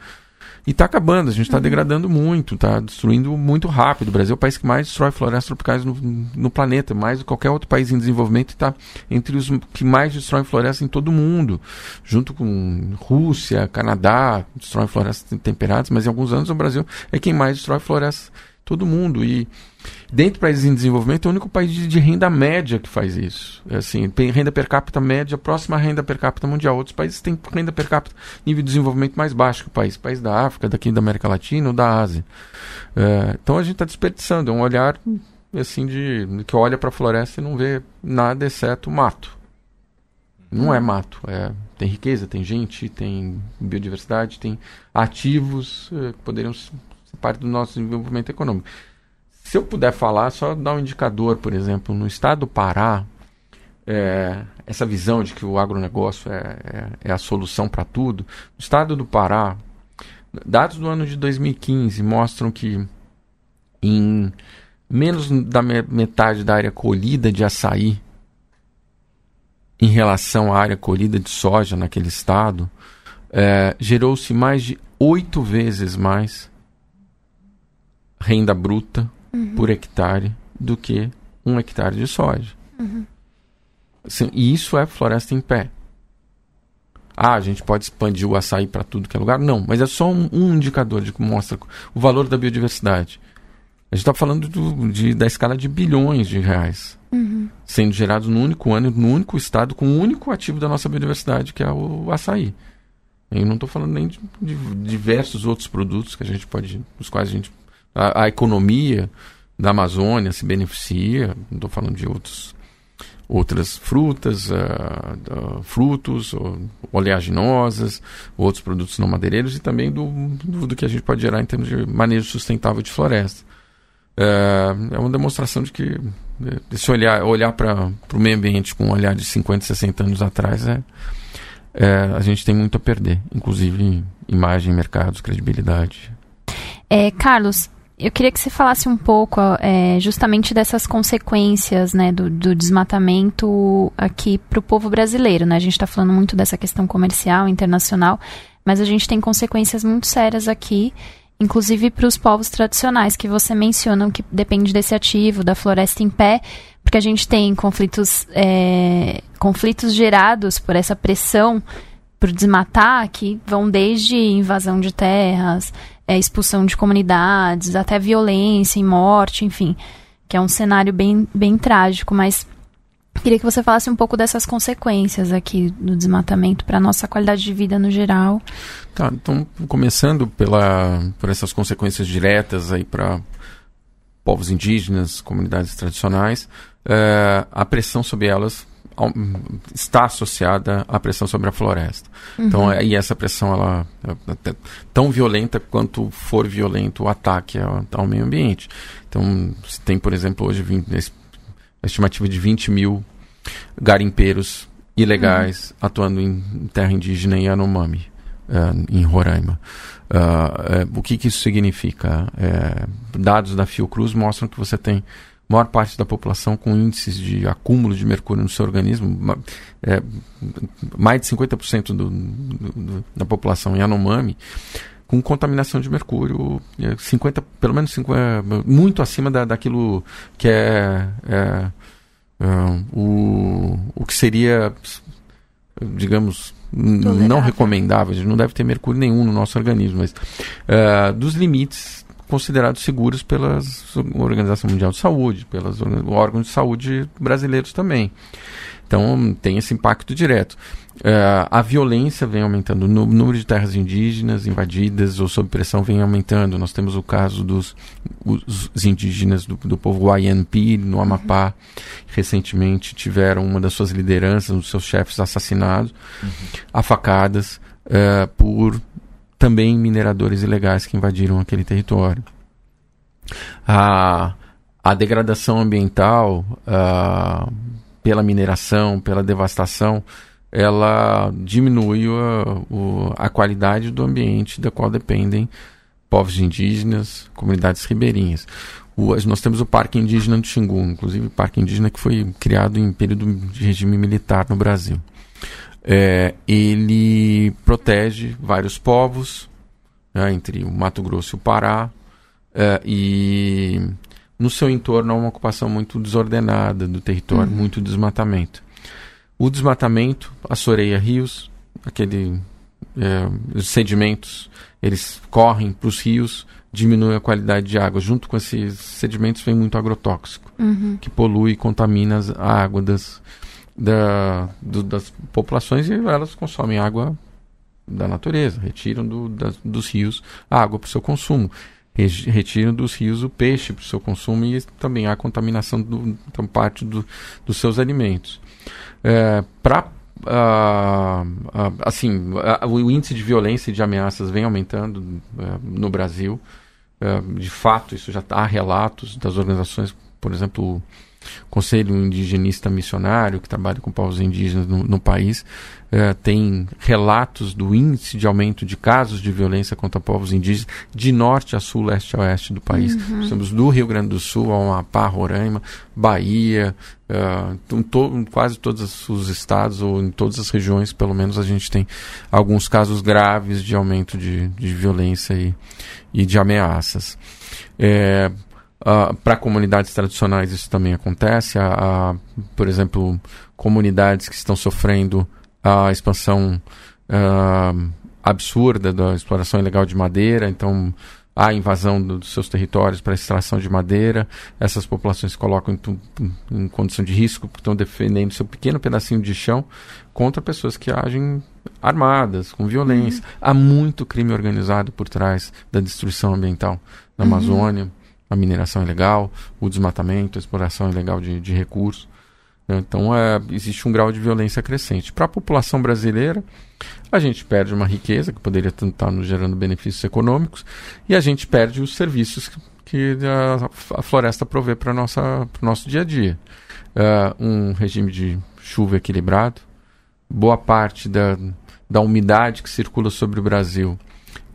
E está acabando, a gente está uhum. degradando muito, está destruindo muito rápido. O Brasil é o país que mais destrói florestas tropicais no, no planeta, mais do que qualquer outro país em desenvolvimento, está entre os que mais destroem florestas em todo o mundo, junto com Rússia, Canadá, destroem florestas temperadas, mas em alguns anos o Brasil é quem mais destrói florestas todo mundo. E dentro países em desenvolvimento, é o único país de, de, renda média que faz isso. É assim, tem renda per capita média próxima à renda per capita mundial. Outros países têm renda per capita nível de desenvolvimento mais baixo que o país. País da África, daqui da América Latina ou da Ásia. É, então a gente está desperdiçando. É um olhar assim de que olha para a floresta e não vê nada exceto mato. Não é mato, é, tem riqueza, tem gente, tem biodiversidade, tem ativos é, que poderiam parte do nosso desenvolvimento econômico. Se eu puder falar, só dar um indicador, por exemplo, no estado do Pará, é, essa visão de que o agronegócio é, é, é a solução para tudo. No estado do Pará, dados do ano de 2015 mostram que em menos da metade da área colhida de açaí, em relação à área colhida de soja naquele estado, é, gerou-se mais de oito vezes mais renda bruta uhum. por hectare do que um hectare de soja. Uhum. Assim, e isso é floresta em pé. Ah, a gente pode expandir o açaí para tudo que é lugar? Não, mas é só um, um indicador de que mostra o valor da biodiversidade. A gente está falando do, de, da escala de bilhões de reais uhum. sendo gerados no único ano, no único estado, com o único ativo da nossa biodiversidade, que é o açaí. Eu não estou falando nem de, de, diversos outros produtos que a gente pode, dos quais a gente a, a economia da Amazônia se beneficia, estou falando de outros, outras frutas, uh, uh, frutos, uh, oleaginosas, outros produtos não madeireiros e também do, do, do, que a gente pode gerar em termos de manejo sustentável de floresta. Uh, é uma demonstração de que esse olhar, olhar para o meio ambiente com um olhar de 50, 60 anos atrás é, é, a gente tem muito a perder, inclusive imagem, mercados, credibilidade.
É, Carlos, eu queria que você falasse um pouco é, justamente dessas consequências né, do, do desmatamento aqui para o povo brasileiro. Né? A gente está falando muito dessa questão comercial, internacional, mas a gente tem consequências muito sérias aqui, inclusive para os povos tradicionais que você menciona, que depende desse ativo, da floresta em pé, porque a gente tem conflitos, é, conflitos gerados por essa pressão por desmatar que vão desde invasão de terras, é, expulsão de comunidades, até violência e morte, enfim, que é um cenário bem, bem trágico, mas queria que você falasse um pouco dessas consequências aqui do desmatamento para a nossa qualidade de vida no geral.
Tá, então começando pela, por essas consequências diretas aí para povos indígenas, comunidades tradicionais, é, a pressão sobre elas está associada à pressão sobre a floresta. Uhum. Então, é, e essa pressão ela é tão violenta quanto for violento o ataque ao, ao meio ambiente. Então, se tem, por exemplo, hoje 20, a estimativa de 20 mil garimpeiros ilegais uhum. atuando em terra indígena em Yanomami, uh, em Roraima. Uh, uh, o que, que, isso significa? dados da Fiocruz mostram que você tem maior parte da população com índices de acúmulo de mercúrio no seu organismo, é, mais de 50% do, do, da população em Anomami, com contaminação de mercúrio, 50, é, pelo menos 50, muito acima da, daquilo que é, é, é o, o que seria, digamos, não recomendável, a gente não deve ter mercúrio nenhum no nosso organismo, mas uh, dos limites considerados seguros pela Organização Mundial de Saúde, pelos órgãos de saúde brasileiros também. Então tem esse impacto direto. Uh, a violência vem aumentando, o número de terras indígenas invadidas ou sob pressão vem aumentando. Nós temos o caso dos os indígenas do, do povo Guayanpi, no Amapá, uhum. recentemente tiveram uma das suas lideranças, um dos seus chefes assassinados, uhum. afacadas uh, por também mineradores ilegais que invadiram aquele território. A, a degradação ambiental pela mineração, pela devastação, ela diminui a, a qualidade do ambiente da qual dependem povos indígenas, comunidades ribeirinhas. O, nós temos o Parque Indígena do Xingu, inclusive Parque Indígena que foi criado em período de regime militar no Brasil. É, ele protege vários povos, né, entre o Mato Grosso e o Pará, é, e no seu entorno há uma ocupação muito desordenada do território, uhum. muito desmatamento. O desmatamento assoreia rios, aquele é, os sedimentos eles correm para os rios, diminui a qualidade de água. Junto com esses sedimentos vem muito agrotóxico, uhum. que polui e contamina a água das, da, do, das populações e elas consomem água da natureza, retiram do, dos rios a água para o seu consumo retiram dos rios o peixe para o seu consumo e também há contaminação do, então, parte do, dos seus alimentos. É, para assim, o índice de violência e de ameaças vem aumentando é, no Brasil. É, de fato, isso já há relatos das organizações, por exemplo, Conselho Indigenista Missionário, que trabalha com povos indígenas no, no país, uh, tem relatos do índice de aumento de casos de violência contra povos indígenas de norte a sul, leste a oeste do país. Uhum. Temos do Rio Grande do Sul ao Amapá, Roraima, Bahia, uh, em to quase todos os estados ou em todas as regiões, pelo menos a gente tem alguns casos graves de aumento de, de violência e, e de ameaças. É, Uh, para comunidades tradicionais isso também acontece. Uh, por exemplo, comunidades que estão sofrendo a expansão uh, absurda da exploração ilegal de madeira, então a invasão do, dos seus territórios para extração de madeira. Essas populações se colocam em, em, condição de risco, porque estão defendendo seu pequeno pedacinho de chão contra pessoas que agem armadas, com violência. Uhum. Há muito crime organizado por trás da destruição ambiental na uhum. Amazônia a mineração ilegal, o desmatamento, a exploração ilegal de, de recursos. Né? Então, é, existe um grau de violência crescente. Para a população brasileira, a gente perde uma riqueza que poderia estar nos gerando benefícios econômicos e a gente perde os serviços que a, a floresta provê para o nosso dia a dia. Uh, um regime de chuva equilibrado, boa parte da, da umidade que circula sobre o Brasil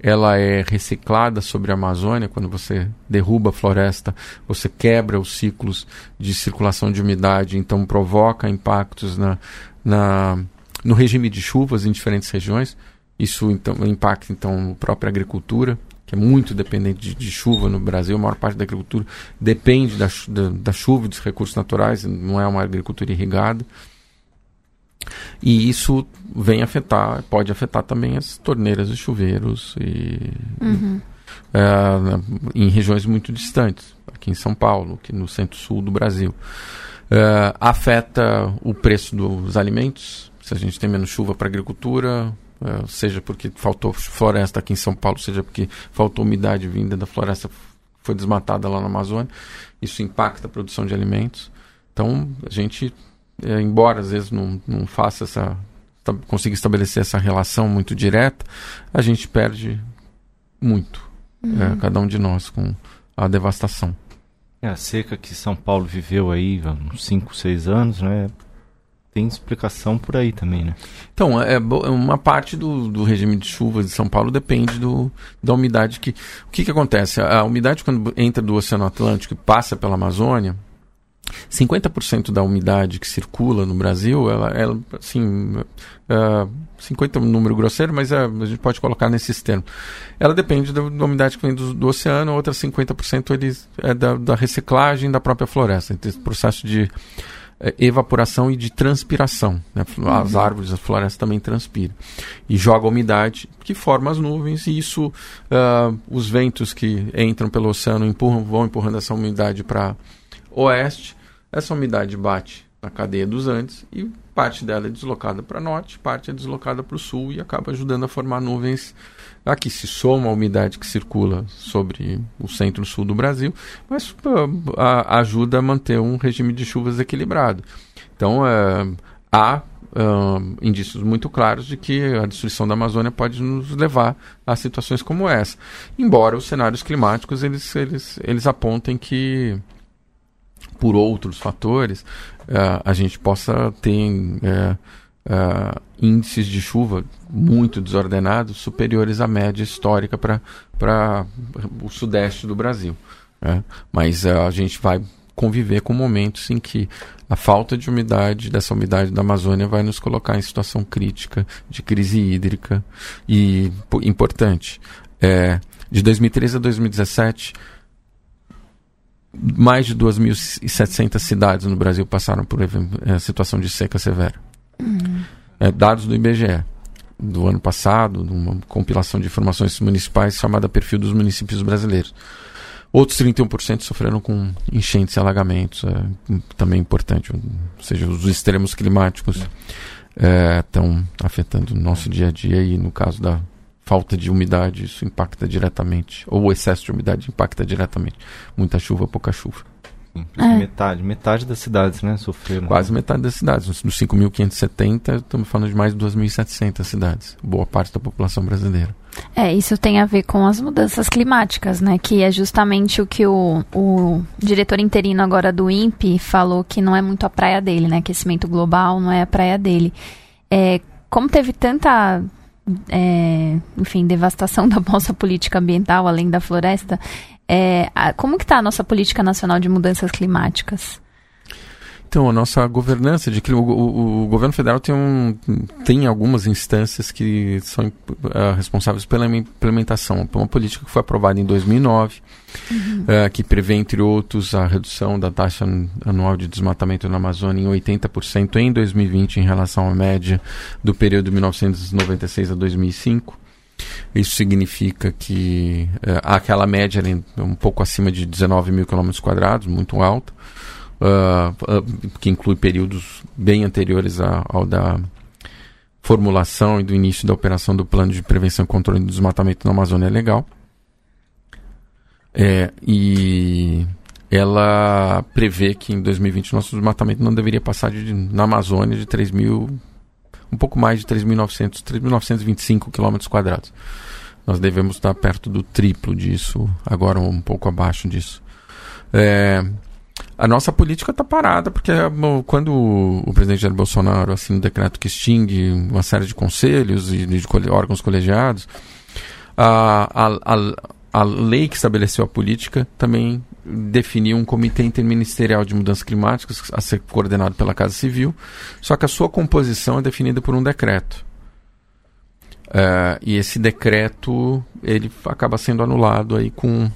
ela é reciclada sobre a Amazônia, quando você derruba a floresta, você quebra os ciclos de circulação de umidade, então provoca impactos na, na, no regime de chuvas em diferentes regiões. Isso então impacta então a própria agricultura, que é muito dependente de, de, chuva no Brasil. A maior parte da agricultura depende da, da, da chuva, dos recursos naturais, não é uma agricultura irrigada. E isso vem afetar, pode afetar também as torneiras e chuveiros e, uhum. é, em regiões muito distantes, aqui em São Paulo, aqui no centro-sul do Brasil. É, afeta o preço dos alimentos, se a gente tem menos chuva para a agricultura, é, seja porque faltou floresta aqui em São Paulo, seja porque faltou umidade vinda da floresta foi desmatada lá na Amazônia, isso impacta a produção de alimentos. Então, a gente é, embora às vezes não, não faça essa consiga estabelecer essa relação muito direta, a gente perde muito, uhum. é, cada um de nós, com a devastação.
É, a seca que São Paulo viveu aí há uns 5, 6 anos, né? Tem explicação por aí também, né?
Então, é, é uma parte do, do regime de chuvas de São Paulo depende do, da umidade que... O que, que acontece? A umidade quando entra do Oceano Atlântico e passa pela Amazônia, 50% da umidade que circula no Brasil, ela, ela assim, uh, é, 50 é um número grosseiro, mas uh, a gente pode colocar nesses termos. Ela depende da, da umidade que vem do, do oceano, outra 50% ele, é da, da, reciclagem da própria floresta, então, esse processo de uh, evaporação e de transpiração. Né? As uhum. árvores, a floresta também transpira. E joga a umidade que forma as nuvens, e isso, uh, os ventos que entram pelo oceano empurram, vão empurrando essa umidade para oeste, essa umidade bate na cadeia dos Andes e parte dela é deslocada para norte, parte é deslocada para o sul e acaba ajudando a formar nuvens. Aqui se soma a umidade que circula sobre o centro-sul do Brasil, mas a, ajuda a manter um regime de chuvas equilibrado. Então, é, há Uh, indícios muito claros de que a destruição da Amazônia pode nos levar a situações como essa. Embora os cenários climáticos eles, eles, eles apontem que por outros fatores, uh, a gente possa ter uh, uh, índices de chuva muito desordenados, superiores à média histórica para o sudeste do Brasil. Né? Mas a gente vai conviver com momentos em que a falta de umidade, dessa umidade da Amazônia, vai nos colocar em situação crítica de crise hídrica. E importante, é, de 2013 a 2017, mais de 2.700 cidades no Brasil passaram por é, situação de seca severa. Uhum. É, dados do IBGE do ano passado, uma compilação de informações municipais chamada Perfil dos Municípios Brasileiros. Outros 31% sofreram com enchentes e alagamentos, é, também importante, ou seja, os extremos climáticos estão é, afetando o nosso dia a dia e no caso da falta de umidade isso impacta diretamente, ou o excesso de umidade impacta diretamente. Muita chuva, pouca chuva.
É. Metade, metade das cidades, né, sofreram.
Quase metade das cidades. Nos 5.570, estamos falando de mais de 2.700 cidades. Boa parte da população brasileira.
É, isso tem a ver com as mudanças climáticas, né? Que é justamente o que o, o diretor interino agora do INPE falou que não é muito a praia dele, né? Aquecimento global não é a praia dele. É, como teve tanta é, enfim, devastação [LAUGHS] da nossa política ambiental, além da floresta, é, a, como que está a nossa política nacional de mudanças climáticas?
Então, a nossa governança de clima, o, o, o, governo federal tem, um, tem algumas instâncias que são uh, responsáveis pela implementação. Uma política que foi aprovada em 2009, uhum. uh, que prevê, entre outros, a redução da taxa anual de desmatamento na Amazônia em 80% em 2020 em relação à média do período de 1996 a 2005. Isso significa que uh, aquela média é um pouco acima de 19 mil quilômetros quadrados, muito alta uh, uh, que inclui períodos bem anteriores a, ao da formulação e do início da operação do plano de prevenção e controle do desmatamento na Amazônia Legal. É, e ela prevê que em 2020 nosso desmatamento não deveria passar de, na Amazônia de 3 mil, um pouco mais de 3.900, 3.925 quilômetros quadrados. Nós devemos estar perto do triplo disso, agora um pouco abaixo disso. É, a nossa política está parada, porque quando o presidente Jair Bolsonaro assina um decreto que extingue uma série de conselhos e de órgãos colegiados, a, a, a, a lei que estabeleceu a política também definiu um comitê interministerial de mudanças climáticas a ser coordenado pela Casa Civil, só que a sua composição é definida por um decreto. Uh, e esse decreto ele acaba sendo anulado aí com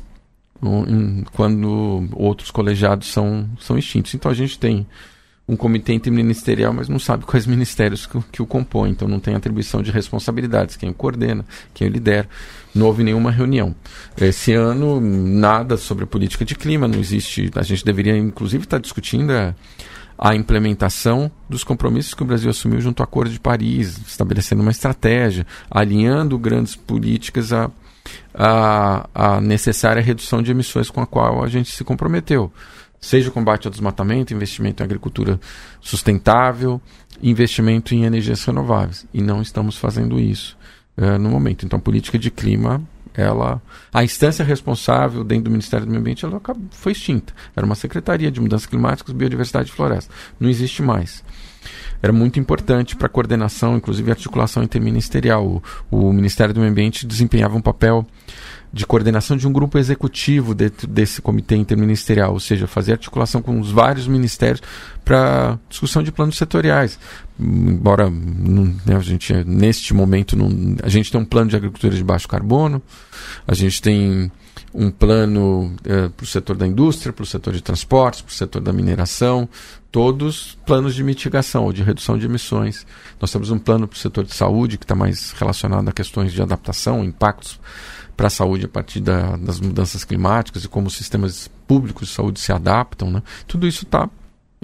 quando outros colegiados são, são extintos. Então a gente tem um comitê interministerial, mas não sabe [LAUGHS] quais ministérios que, que, o compõem, então não tem atribuição de responsabilidades, quem o coordena, quem o lidera. Não houve nenhuma reunião. Esse ano, nada sobre a política de clima, não existe. A gente deveria, inclusive, estar discutindo a, a implementação dos compromissos que o Brasil assumiu junto ao Acordo de Paris, estabelecendo uma estratégia, alinhando grandes políticas a a, a necessária redução de emissões com a qual a gente se comprometeu. Seja o combate ao desmatamento, investimento em agricultura sustentável, investimento em energias renováveis. E não estamos fazendo isso uh, no momento. Então, a política de clima, ela, a instância responsável dentro do Ministério do Meio Ambiente, ela foi extinta. Era uma secretaria de mudanças climáticas, biodiversidade e floresta. Não existe mais era muito importante para a coordenação, inclusive articulação interministerial. O, o Ministério do Meio Ambiente desempenhava um papel de coordenação de um grupo executivo dentro desse comitê interministerial, ou seja, fazer articulação com os vários ministérios para discussão de planos setoriais. Embora né, a gente neste momento não, a gente tem um plano de agricultura de baixo carbono, a gente tem um plano é, para o setor da indústria, para o setor de transportes, para o setor da mineração, todos planos de mitigação ou de redução de emissões. Nós temos um plano para o setor de saúde que está mais relacionado a questões de adaptação, impactos para a saúde a partir da, das mudanças climáticas e como os sistemas públicos de saúde se adaptam. Né? Tudo isso está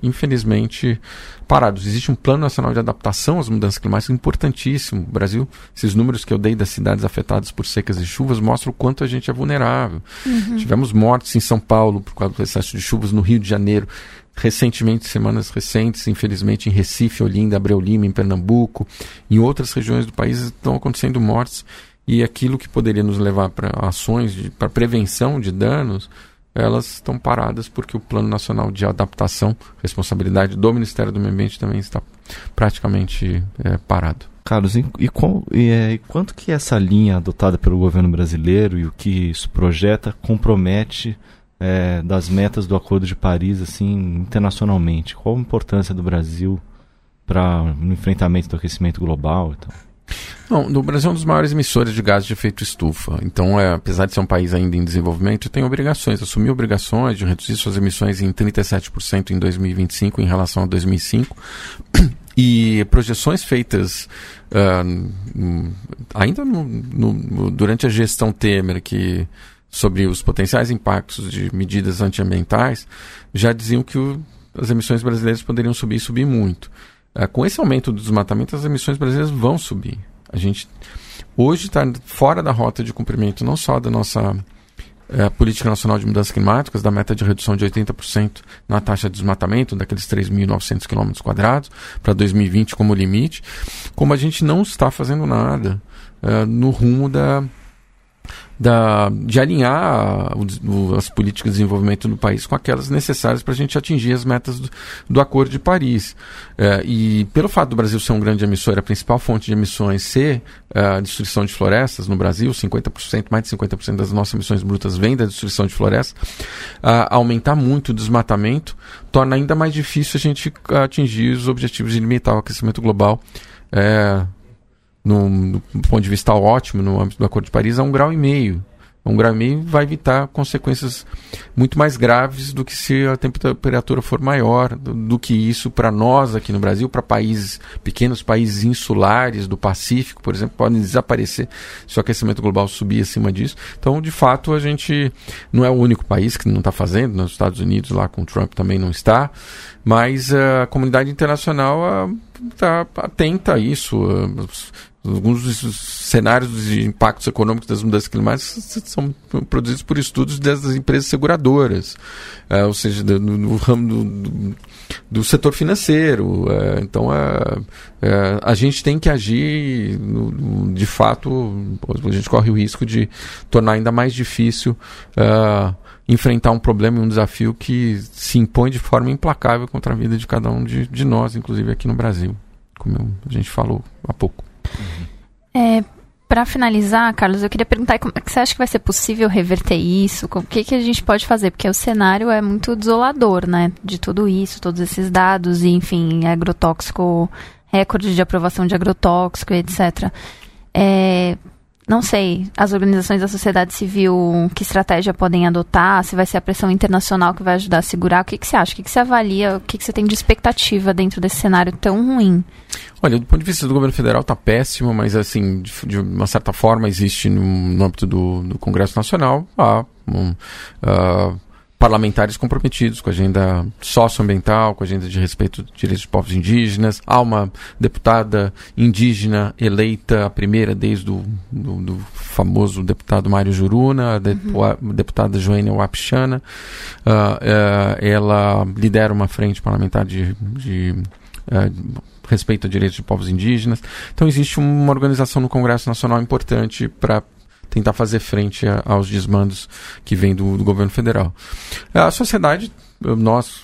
infelizmente, parados. Existe um plano nacional de adaptação às mudanças climáticas importantíssimo. O Brasil, esses números que eu dei das cidades afetadas por secas e chuvas mostram o quanto a gente é vulnerável. Uhum. Tivemos mortes em São Paulo por causa do excesso de chuvas, no Rio de Janeiro. Recentemente, semanas recentes, infelizmente, em Recife, Olinda, Abreu Lima, em Pernambuco, em outras regiões do país estão acontecendo mortes e aquilo que poderia nos levar para ações para prevenção de danos elas estão paradas porque o Plano Nacional de Adaptação, responsabilidade do Ministério do Meio Ambiente, também está praticamente é, parado.
Carlos, e, e, qual, e, é, e, quanto que essa linha adotada pelo governo brasileiro e o que isso projeta compromete é, das metas do Acordo de Paris assim internacionalmente? Qual a importância do Brasil para no enfrentamento do aquecimento global? Então?
Não, o Brasil é um dos maiores emissores de gases de efeito estufa. Então, é, apesar de ser um país ainda em desenvolvimento, tem obrigações, assumiu obrigações de reduzir suas emissões em 37% em 2025 em relação a 2005. [CLEARS THROAT] E projeções feitas uh, ainda no, no, durante a gestão Temer, que sobre os potenciais impactos de medidas antiambientais, já diziam que o, as emissões brasileiras poderiam subir e subir muito. Uh, com esse aumento do desmatamento, as emissões brasileiras vão subir. A gente hoje está fora da rota de cumprimento não só da nossa é, Política Nacional de Mudanças Climáticas, da meta de redução de 80% na taxa de desmatamento, daqueles 3.900 km para 2020 como limite, como a gente não está fazendo nada é, no rumo da da, de alinhar o, as políticas de desenvolvimento do país com aquelas necessárias para a gente atingir as metas do, do Acordo de Paris. É, e pelo fato do Brasil ser um grande emissor, a principal fonte de emissões ser é, a destruição de florestas no Brasil, 50%, mais de 50% das nossas emissões brutas vem da destruição de florestas, aumentar muito o desmatamento torna ainda mais difícil a gente atingir os objetivos de limitar o aquecimento global. É, no, no, ponto de vista ótimo, no âmbito do Acordo de Paris, a um grau e meio. Um grau e meio vai evitar consequências muito mais graves do que se a temperatura for maior do, do que isso para nós aqui no Brasil, para países pequenos, países insulares do Pacífico, por exemplo, podem desaparecer se o aquecimento global subir acima disso. Então, de fato, a gente não é o único país que não está fazendo, nos Estados Unidos lá com o Trump também não está, mas a comunidade internacional está atenta a isso alguns dos cenários de impactos econômicos das mudanças climáticas são produzidos por estudos das empresas seguradoras, é, ou seja, no, no ramo do, do, do, setor financeiro. É, então, é, a gente tem que agir, de fato, a gente corre o risco de tornar ainda mais difícil enfrentar um problema e um desafio que se impõe de forma implacável contra a vida de cada um de, de nós, inclusive aqui no Brasil, como a gente falou há pouco.
É, para finalizar, Carlos, eu queria perguntar como é que você acha que vai ser possível reverter isso? O que, que a gente pode fazer? Porque o cenário é muito desolador, né? De tudo isso, todos esses dados, e enfim, agrotóxico, recorde de aprovação de agrotóxico, etc. É, não sei, as organizações da sociedade civil, que estratégia podem adotar, se vai ser a pressão internacional que vai ajudar a segurar, o que, que você acha? O que, que você avalia, o que, que você tem de expectativa dentro desse cenário tão ruim?
Olha, do ponto de vista do governo federal está péssimo, mas assim, de, de, uma certa forma existe no, no âmbito do, do Congresso Nacional ah, um, uh, parlamentares comprometidos com a agenda socioambiental, com a agenda de respeito dos direitos dos povos indígenas. Há uma deputada indígena eleita, a primeira desde o do, do famoso deputado Mário Juruna, a uhum. deputada Joênia Wapichana. Uh, uh, ela lidera uma frente parlamentar de, de uh, respeito a direitos de povos indígenas. Então existe uma organização no Congresso Nacional importante para tentar fazer frente a, aos desmandos que vêm do, do, governo federal. A sociedade, nós,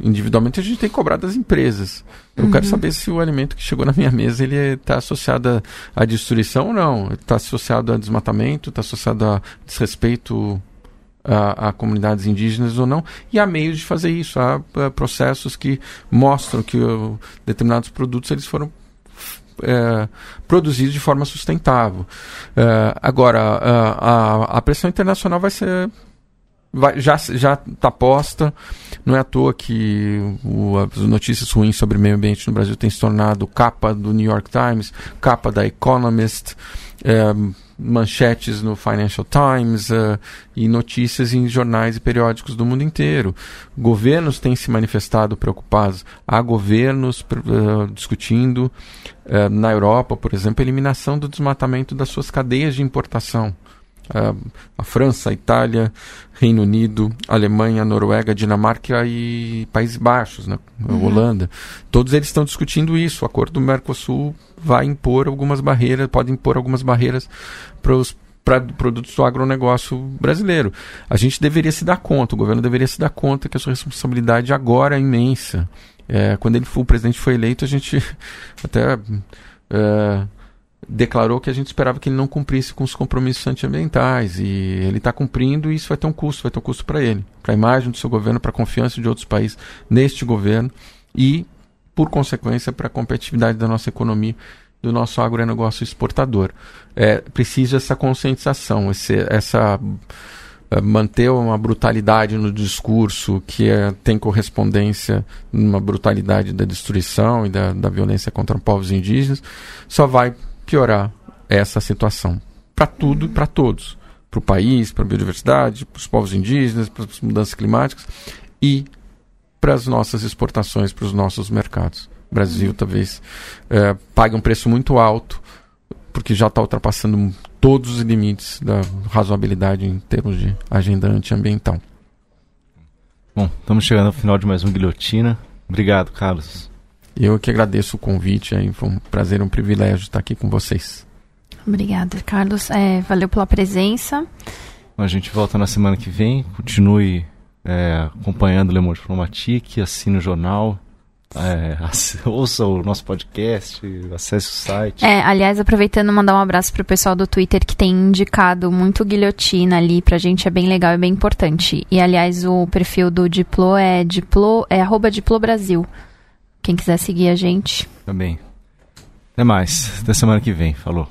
individualmente, a gente tem que cobrar das empresas. Eu uhum. quero saber se o alimento que chegou na minha mesa ele está associado à destruição ou não. Está associado a desmatamento, está associado a desrespeito a, a, comunidades indígenas ou não, e há meios de fazer isso, há, há processos que mostram que uh, determinados produtos eles foram é, produzidos de forma sustentável. É, agora, a, a, pressão internacional vai ser. Vai, já está posta. Não é à toa que o, as notícias ruins sobre meio ambiente no Brasil têm se tornado capa do New York Times, capa da Economist. É, manchetes no Financial Times uh, e notícias em jornais e periódicos do mundo inteiro. Governos têm se manifestado preocupados. Há governos uh, discutindo, na Europa, por exemplo, a eliminação do desmatamento das suas cadeias de importação a França, a Itália, Reino Unido, Alemanha, Noruega, Dinamarca e Países Baixos, né? Uhum. Holanda. Todos eles estão discutindo isso. O acordo do Mercosul vai impor algumas barreiras, pode impor algumas barreiras para para produtos do agronegócio brasileiro. A gente deveria se dar conta, o governo deveria se dar conta que a sua responsabilidade agora é imensa. É, quando ele, o presidente foi eleito, a gente [LAUGHS] até é, declarou que a gente esperava que ele não cumprisse com os compromissos antiambientais. E ele está cumprindo e isso vai ter um custo, vai ter um custo para ele, para a imagem do seu governo, para a confiança de outros países neste governo e, por consequência, para a competitividade da nossa economia do nosso agronegócio exportador. É preciso essa conscientização, esse, essa manter uma brutalidade no discurso que é, tem correspondência numa brutalidade da destruição e da, da violência contra povos indígenas, só vai piorar essa situação. Para tudo e para todos. Para o país, para a biodiversidade, para os povos indígenas, para as mudanças climáticas e para as nossas exportações, para os nossos mercados. O Brasil talvez é, pague um preço muito alto, porque já está ultrapassando todos os limites da razoabilidade em termos de agenda antiambiental.
Bom, estamos chegando ao final de mais um Guilhotina. Obrigado, Carlos.
Eu que agradeço o convite, aí, foi um prazer, um privilégio estar aqui com vocês.
Obrigada, Carlos. É, valeu pela presença.
A gente volta na semana que vem. Continue é, acompanhando o Le Monde Diplomatique, assine o jornal, é, [LAUGHS] ouça o nosso podcast, acesse o site.
É, aliás, aproveitando, mandar um abraço pro pessoal do Twitter que tem indicado muito guilhotina ali pra gente, é bem legal e bem importante. E aliás, o perfil do Diplo é Diplo, é arroba Diplo Brasil. Quem quiser seguir a gente.
Também. Até mais. Até semana que vem. Falou.